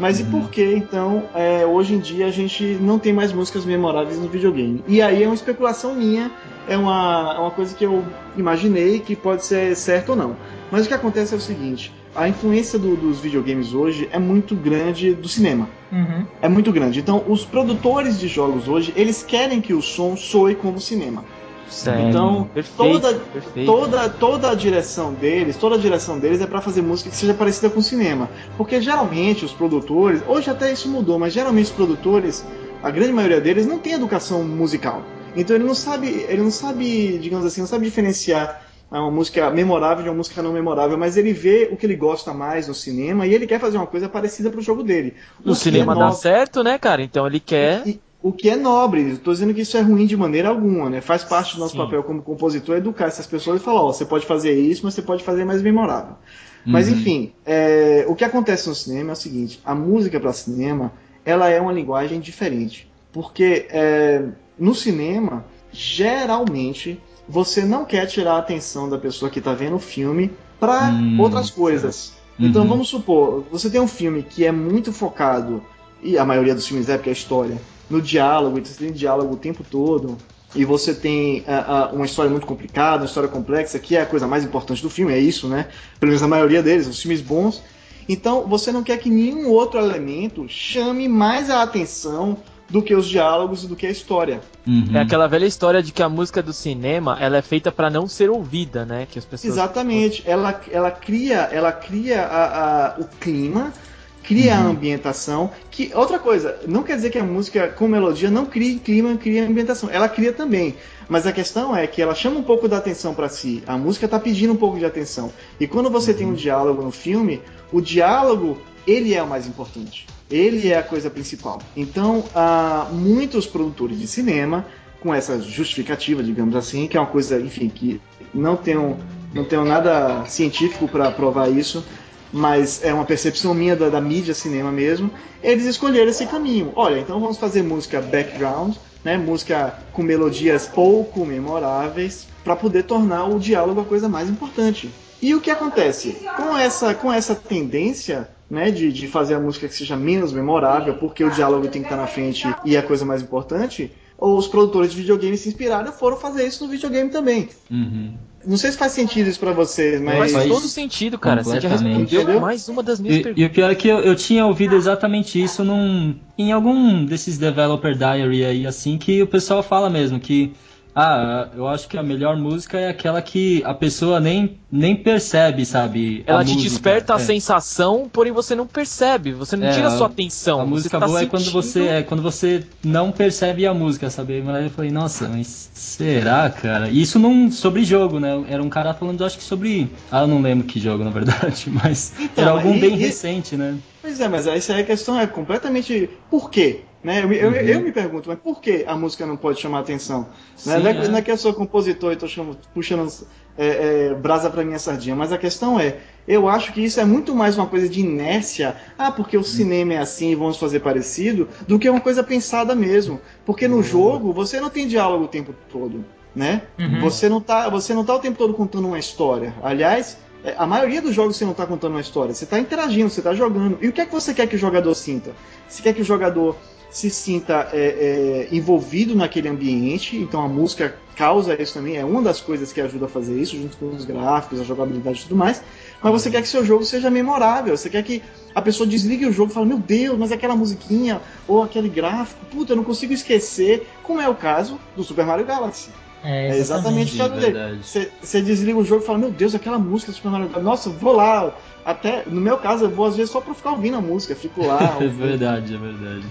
Speaker 4: Mas e por que, então, é, hoje em dia a gente não tem mais músicas memoráveis no videogame? E aí é uma especulação minha, é uma, é uma coisa que eu imaginei que pode ser certo ou não. Mas o que acontece é o seguinte: a influência do, dos videogames hoje é muito grande do cinema.
Speaker 1: Uhum.
Speaker 4: É muito grande. Então, os produtores de jogos hoje, eles querem que o som soe como cinema.
Speaker 2: Certo.
Speaker 4: Então,
Speaker 2: perfeito,
Speaker 4: toda,
Speaker 2: perfeito.
Speaker 4: toda, toda a direção deles, toda a direção deles é para fazer música que seja parecida com o cinema. Porque geralmente os produtores, hoje até isso mudou, mas geralmente os produtores, a grande maioria deles não tem educação musical. Então ele não sabe, ele não sabe, digamos assim, não sabe diferenciar uma música memorável de uma música não memorável, mas ele vê o que ele gosta mais no cinema e ele quer fazer uma coisa parecida pro jogo dele.
Speaker 2: No
Speaker 4: O que
Speaker 2: cinema
Speaker 4: é
Speaker 2: dá certo, né, cara? Então ele quer.
Speaker 4: e- o que é nobre, estou dizendo que isso é ruim de maneira alguma, né? Faz parte do nosso
Speaker 2: Sim.
Speaker 4: papel como compositor educar essas pessoas e falar, ó, você pode fazer isso, mas você pode fazer mais memorável. Mas
Speaker 3: Uhum.
Speaker 4: enfim, é, o que acontece no cinema é o seguinte: a música para cinema ela é uma linguagem diferente, porque é, no cinema geralmente você não quer tirar a atenção da pessoa que está vendo o filme para
Speaker 3: Hum,
Speaker 4: outras coisas. Então
Speaker 3: Uhum.
Speaker 4: vamos supor, você tem um filme que é muito focado e a maioria dos filmes é porque é história no diálogo, então você tem diálogo o tempo todo e você tem ah, ah, uma história muito complicada, uma história complexa, que é a coisa mais importante do filme, é isso, né? Pelo menos a maioria deles, os filmes bons. Então você não quer que nenhum outro elemento chame mais a atenção do que os diálogos e do que a história.
Speaker 3: Uhum.
Speaker 2: É aquela velha história de que a música do cinema ela é feita pra não ser ouvida, né? Que as pessoas.
Speaker 4: Exatamente. Ela, ela cria, ela cria a- a- o clima, cria a ambientação. Que outra coisa, não quer dizer que a música com melodia não crie clima, cria ambientação. Ela cria também. Mas a questão é que ela chama um pouco da atenção para si. A música está pedindo um pouco de atenção. E quando você tem um diálogo no filme, o diálogo ele é o mais importante. Ele é a coisa principal. Então, há muitos produtores de cinema com essa justificativa, digamos assim, que é uma coisa, enfim, que não tenho, não tenho nada científico para provar isso, mas é uma percepção minha da, da mídia cinema mesmo. Eles escolheram esse caminho. Olha, então vamos fazer música background, né, música com melodias pouco memoráveis, para poder tornar o diálogo a coisa mais importante. E o que acontece? Com essa, com essa tendência né, de, de fazer a música que seja menos memorável, porque o diálogo tem que estar na frente e é a coisa mais importante, os produtores de videogame se inspiraram e foram fazer isso no videogame também.
Speaker 3: Uhum.
Speaker 4: Não sei se faz sentido isso pra vocês, mas.
Speaker 2: Faz
Speaker 3: Faz
Speaker 2: todo sentido, cara. Você já respondeu
Speaker 4: Entendeu?
Speaker 2: mais uma das minhas
Speaker 3: E,
Speaker 2: perguntas.
Speaker 3: e o pior é que eu, eu tinha ouvido exatamente isso num, em algum desses developer diary aí, assim, que o pessoal fala mesmo que ah, eu acho que a melhor música é aquela que a pessoa nem, nem percebe, sabe? a
Speaker 2: Ela te
Speaker 3: música.
Speaker 2: desperta a
Speaker 3: É.
Speaker 2: sensação, porém você não percebe, você não
Speaker 3: É,
Speaker 2: tira
Speaker 3: a-
Speaker 2: sua atenção.
Speaker 3: A
Speaker 2: você
Speaker 3: música
Speaker 2: tá
Speaker 3: boa é quando você é quando você não percebe a música, sabe? Mas eu falei, nossa, mas será, cara? E Isso não sobre jogo, né? Era um cara falando, acho que sobre, ah, eu não lembro que jogo na verdade, mas
Speaker 4: Então,
Speaker 3: era algum
Speaker 4: e-
Speaker 3: bem
Speaker 4: e-
Speaker 3: recente, né?
Speaker 4: Pois é, mas essa aí a questão é completamente. Por quê? Né? Eu, me- eu-
Speaker 3: Uhum.
Speaker 4: eu me pergunto, mas por que a música não pode chamar atenção? Né?
Speaker 3: Sim,
Speaker 4: não, é, não é que eu sou compositor e estou puxando é, é, brasa para minha sardinha, mas a questão é, eu acho que isso é muito mais uma coisa de inércia, ah, porque o cinema é assim e vamos fazer parecido, do que uma coisa pensada mesmo. Porque no jogo você não tem diálogo o tempo todo, né?
Speaker 1: Uhum.
Speaker 4: Você não tá, você não tá o tempo todo contando uma história. Aliás, é, a maioria dos jogos você não tá contando uma história, você tá interagindo, você tá jogando. E o que é que você quer que o jogador sinta? Você quer que o jogador se sinta é, é, envolvido naquele ambiente, então a música causa isso também, é uma das coisas que ajuda a fazer isso, junto com os gráficos, a jogabilidade e tudo mais. Mas você quer que seu jogo seja memorável, você quer que a pessoa desligue o jogo e fale, meu Deus, mas aquela musiquinha ou aquele gráfico, puta, eu não consigo esquecer, como é o caso do Super Mario Galaxy.
Speaker 1: É,
Speaker 4: É exatamente o caso dele. Você você desliga o jogo e fala, meu Deus, aquela música do Super Mario Galaxy, nossa, vou lá. Até, no meu caso, eu vou às vezes só pra ficar ouvindo a música, fico lá.
Speaker 3: É verdade, é verdade.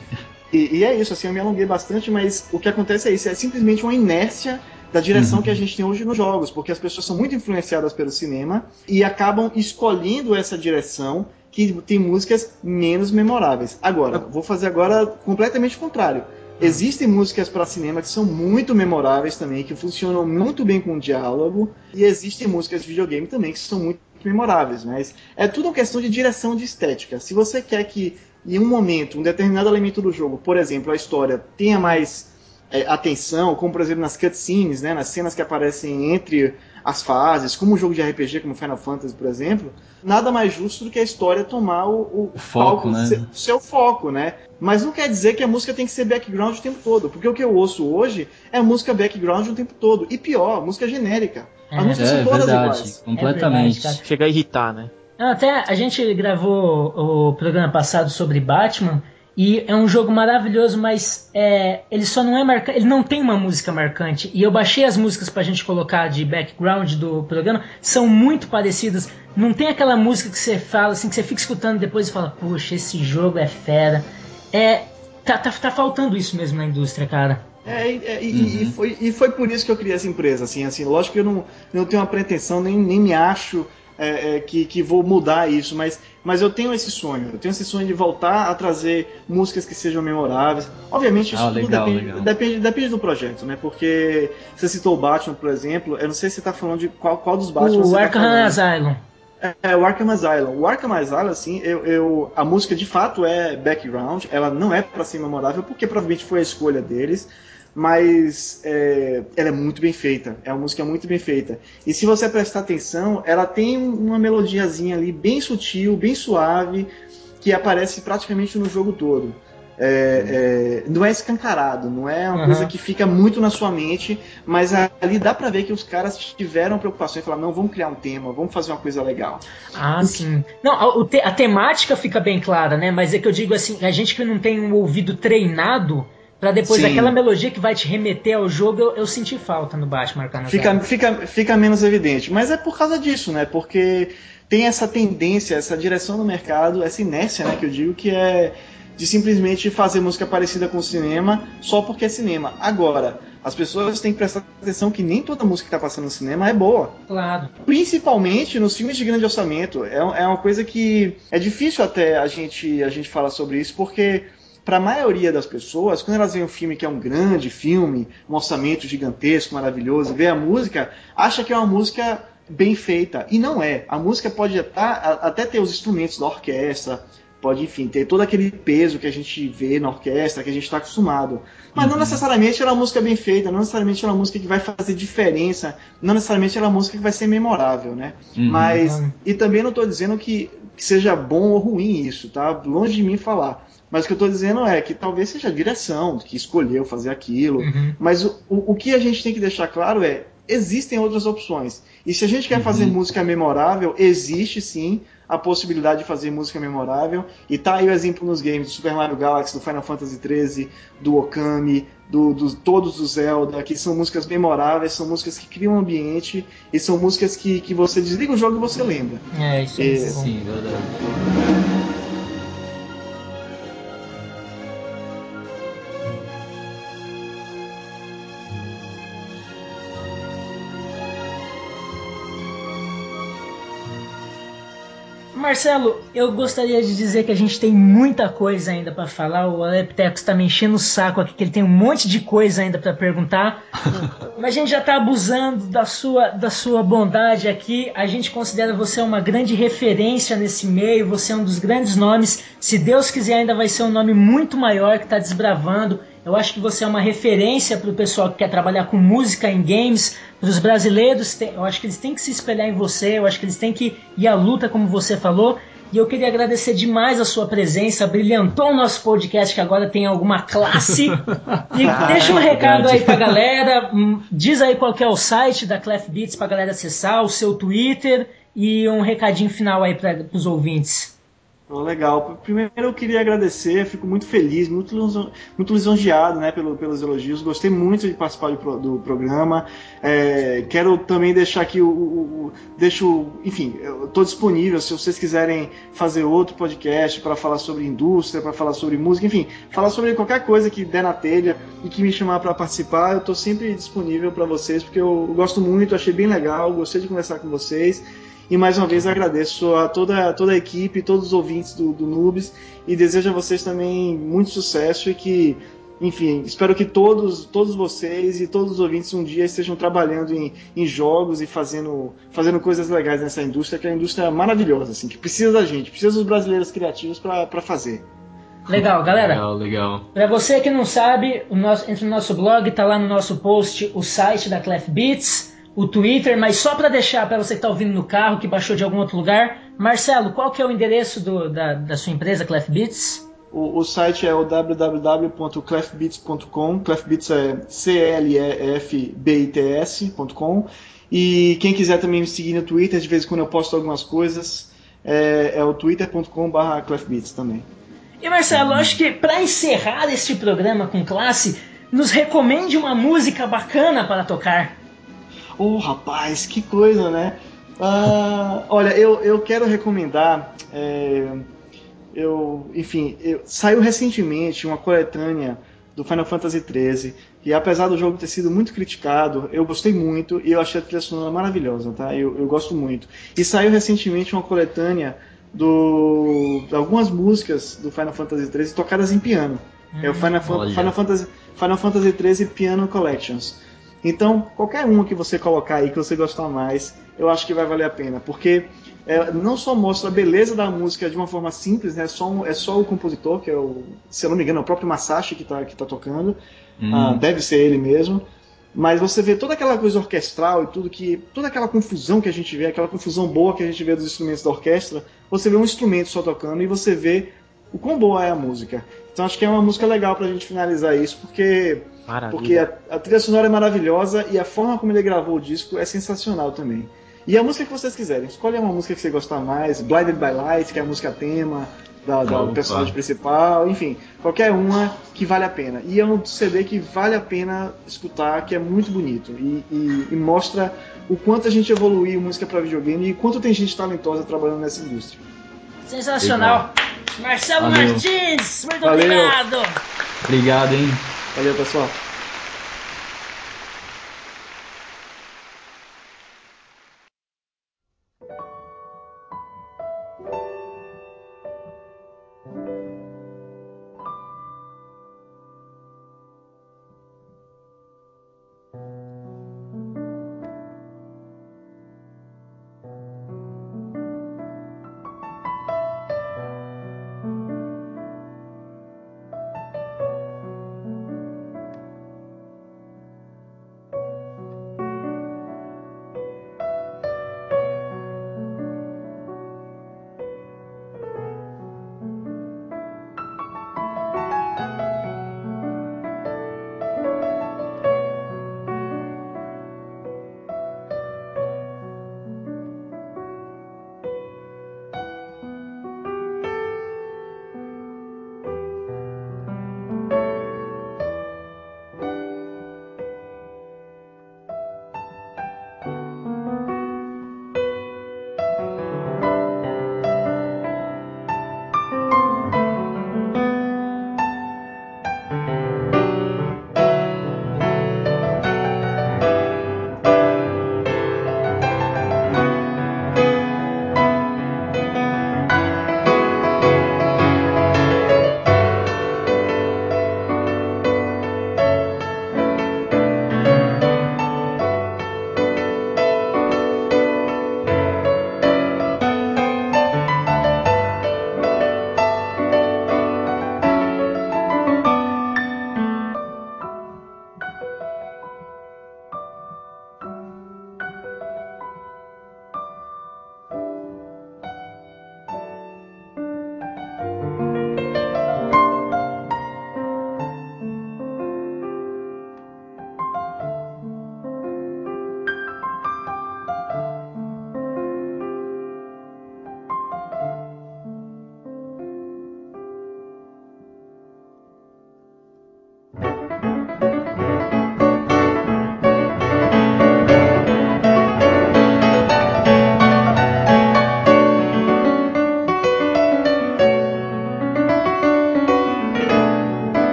Speaker 4: E, e é isso, assim, eu me alonguei bastante, mas o que acontece é isso, é simplesmente uma inércia da direção
Speaker 3: Uhum.
Speaker 4: que a gente tem hoje nos jogos, porque as pessoas são muito influenciadas pelo cinema e acabam escolhendo essa direção que tem músicas menos memoráveis. Agora, vou fazer agora completamente o contrário. Existem músicas para cinema que são muito memoráveis também, que funcionam muito bem com o diálogo, e existem músicas de videogame também que são muito memoráveis, mas é tudo uma questão de direção de estética. Se você quer que em um momento, um determinado elemento do jogo, por exemplo, a história, tenha mais é, atenção, como por exemplo nas cutscenes, né, nas cenas que aparecem entre as fases, como um jogo de RPG como Final Fantasy, por exemplo, nada mais justo do que a história tomar o, o,
Speaker 3: o foco, palco, né?
Speaker 4: Seu, seu, foco, né? Mas não quer dizer que a música tem que ser background o tempo todo, porque o que eu ouço hoje é música background o tempo todo. E pior, música genérica. As é, músicas
Speaker 3: é, são todas verdade, iguais. Completamente.
Speaker 2: É verdade, Chega a irritar, né?
Speaker 1: Até a gente gravou o programa passado sobre Batman e é um jogo maravilhoso, mas é, ele só não é marcante, ele não tem uma música marcante. E eu baixei as músicas pra gente colocar de background do programa, são muito parecidas. Não tem aquela música que você fala, assim, que você fica escutando depois e fala, puxa, esse jogo é fera. É. Tá, tá, tá faltando isso mesmo na indústria, cara.
Speaker 4: É, é e, uhum. e, foi, e foi por isso que eu criei essa empresa, assim, assim, lógico que eu não, não tenho uma pretensão, nem, nem me acho é, é, que, que vou mudar isso, mas, mas eu tenho esse sonho. Eu tenho esse sonho de voltar a trazer músicas que sejam memoráveis. Obviamente, isso
Speaker 3: ah, legal,
Speaker 4: depende,
Speaker 3: legal.
Speaker 4: Depende, depende, do projeto, né? Porque você citou o Batman, por exemplo, eu não sei se você está falando de qual, qual dos Batman.
Speaker 1: O
Speaker 4: tá
Speaker 1: Arkham tá Asylum.
Speaker 4: É, o Arkham Asylum. O Arkham Asylum, assim, eu, eu, a música de fato é background, ela não é para ser memorável, porque provavelmente foi a escolha deles mas é, ela é muito bem feita. É uma música muito bem feita. E se você prestar atenção, ela tem uma melodiazinha ali bem sutil, bem suave, que aparece praticamente no jogo todo. É, é, não é escancarado, não é uma uhum. coisa que fica muito na sua mente, mas ali dá pra ver que os caras tiveram preocupação em falar, não, vamos criar um tema, vamos fazer uma coisa legal.
Speaker 1: Ah, sim. Não, a, a, temática fica bem clara, né? Mas é que eu digo assim, a gente que não tem um ouvido treinado, Pra depois, Sim. aquela melodia que vai te remeter ao jogo, eu, eu senti falta no Batman Arkham
Speaker 4: fica, fica, fica menos evidente. Mas é por causa disso, né? Porque tem essa tendência, essa direção no mercado, essa inércia, né, que eu digo, que é de simplesmente fazer música parecida com o cinema só porque é cinema. Agora, as pessoas têm que prestar atenção que nem toda música que está passando no cinema é boa.
Speaker 1: Claro.
Speaker 4: Principalmente nos filmes de grande orçamento. É, é uma coisa que é difícil até a gente, a gente falar sobre isso, porque para a maioria das pessoas, quando elas veem um filme que é um grande filme, um orçamento gigantesco, maravilhoso, vê a música, acha que é uma música bem feita. E não é. A música pode até ter os instrumentos da orquestra, pode, enfim, ter todo aquele peso que a gente vê na orquestra, que a gente está acostumado. Mas uhum. não necessariamente ela é uma música bem feita, não necessariamente ela é uma música que vai fazer diferença, não necessariamente ela é uma música que vai ser memorável, né? Uhum. Mas, e também não estou dizendo que, que seja bom ou ruim isso, tá? Longe de mim falar. Mas o que eu estou dizendo é que talvez seja a direção que escolheu fazer aquilo. Uhum. Mas o, o, o, que a gente tem que deixar claro é: existem outras opções. E se a gente quer uhum. fazer música memorável, existe sim a possibilidade de fazer música memorável. E tá aí o exemplo nos games do Super Mario Galaxy, do Final Fantasy XIII, do Okami, do, do todos do Zelda, que são músicas memoráveis, são músicas que criam um ambiente e são músicas que, que você desliga o jogo e você lembra.
Speaker 1: É, isso é, sim, verdade. Marcelo, eu gostaria de dizer que a gente tem muita coisa ainda para falar. O Alepteco está me enchendo o saco aqui, que ele tem um monte de coisa ainda para perguntar. Mas a gente já está abusando da sua, da sua bondade aqui. A gente considera você uma grande referência nesse meio. Você é um dos grandes nomes. Se Deus quiser, ainda vai ser um nome muito maior que está desbravando. Eu acho que você é uma referência para o pessoal que quer trabalhar com música em games, para os brasileiros. Eu acho que eles têm que se espelhar em você, eu acho que eles têm que ir à luta, como você falou. E eu queria agradecer demais a sua presença, brilhantou o nosso podcast que agora tem alguma classe. E deixa um recado aí pra galera, hum, diz aí qual é o site da Clef Beats pra galera acessar, o seu Twitter e um recadinho final aí para os ouvintes.
Speaker 4: Legal. Primeiro eu queria agradecer, fico muito feliz, muito, muito lisonjeado né, pelo, pelos elogios. Gostei muito de participar do, do programa. É, quero também deixar aqui o. o, o deixo, enfim, estou disponível se vocês quiserem fazer outro podcast para falar sobre indústria, para falar sobre música, enfim, falar sobre qualquer coisa que der na telha e que me chamar para participar, eu estou sempre disponível para vocês, porque eu gosto muito, achei bem legal, gostei de conversar com vocês. E mais uma vez agradeço a toda, toda a equipe, todos os ouvintes do, do Nubes e desejo a vocês também muito sucesso e que, enfim, espero que todos, todos vocês e todos os ouvintes um dia estejam trabalhando em, em jogos e fazendo, fazendo coisas legais nessa indústria, que é uma indústria maravilhosa, assim, que precisa da gente, precisa dos brasileiros criativos para fazer.
Speaker 1: Legal, galera.
Speaker 3: Legal, legal.
Speaker 1: Pra você que não sabe, o nosso, entre no nosso blog, tá lá no nosso post o site da Clef Beats, o Twitter, mas só para deixar para você que tá ouvindo no carro, que baixou de algum outro lugar, Marcelo, qual que é o endereço do, da, da sua empresa, Clef Beats?
Speaker 4: O, o, site é o www.clefbits.com. Clefbits é C-L-E-F-B-I-T-S.com. E quem quiser também me seguir no Twitter, de vez em quando eu posto algumas coisas, é, é o twitter.com.br clefbits também.
Speaker 1: E Marcelo, acho que para encerrar este programa com classe, nos recomende uma música bacana para tocar.
Speaker 4: Oh, rapaz, que coisa, né? Uh, olha, eu, eu quero recomendar. É, eu, enfim, eu, saiu recentemente uma coletânea do Final Fantasy XIII, e apesar do jogo ter sido muito criticado, eu gostei muito e eu achei a trilha sonora maravilhosa, tá? Eu, eu gosto muito. E saiu recentemente uma coletânea do algumas músicas do Final Fantasy XIII tocadas em piano. Hum, é o Final, Final, Fantasy Final Fantasy XIII Piano Collections. Então, qualquer uma que você colocar aí que você gostar mais, eu acho que vai valer a pena, porque é, não só mostra a beleza da música de uma forma simples, né? é, só um, é só o compositor, que é o, se eu não me engano, é o próprio Masashi que está que tá tocando, hum. ah, deve ser ele mesmo. Mas você vê toda aquela coisa orquestral e tudo que. toda aquela confusão que a gente vê, aquela confusão boa que a gente vê dos instrumentos da orquestra, você vê um instrumento só tocando e você vê o quão boa é a música. Então acho que é uma música legal pra gente finalizar isso, porque. Maravilha. Porque a, a trilha sonora é maravilhosa e a forma como ele gravou o disco é sensacional também. E a música que vocês quiserem, escolhe uma música que você gostar mais, Blinded by Light, que é a música tema, da, da, do personagem principal, enfim, qualquer uma que vale a pena. E é um CD que vale a pena escutar, que é muito bonito e, e, e mostra o quanto a gente evoluiu música para videogame e quanto tem gente talentosa trabalhando nessa indústria.
Speaker 1: Sensacional! Marcelo Valeu. Martins, muito Valeu. obrigado!
Speaker 3: Obrigado, hein?
Speaker 4: Valeu, pessoal.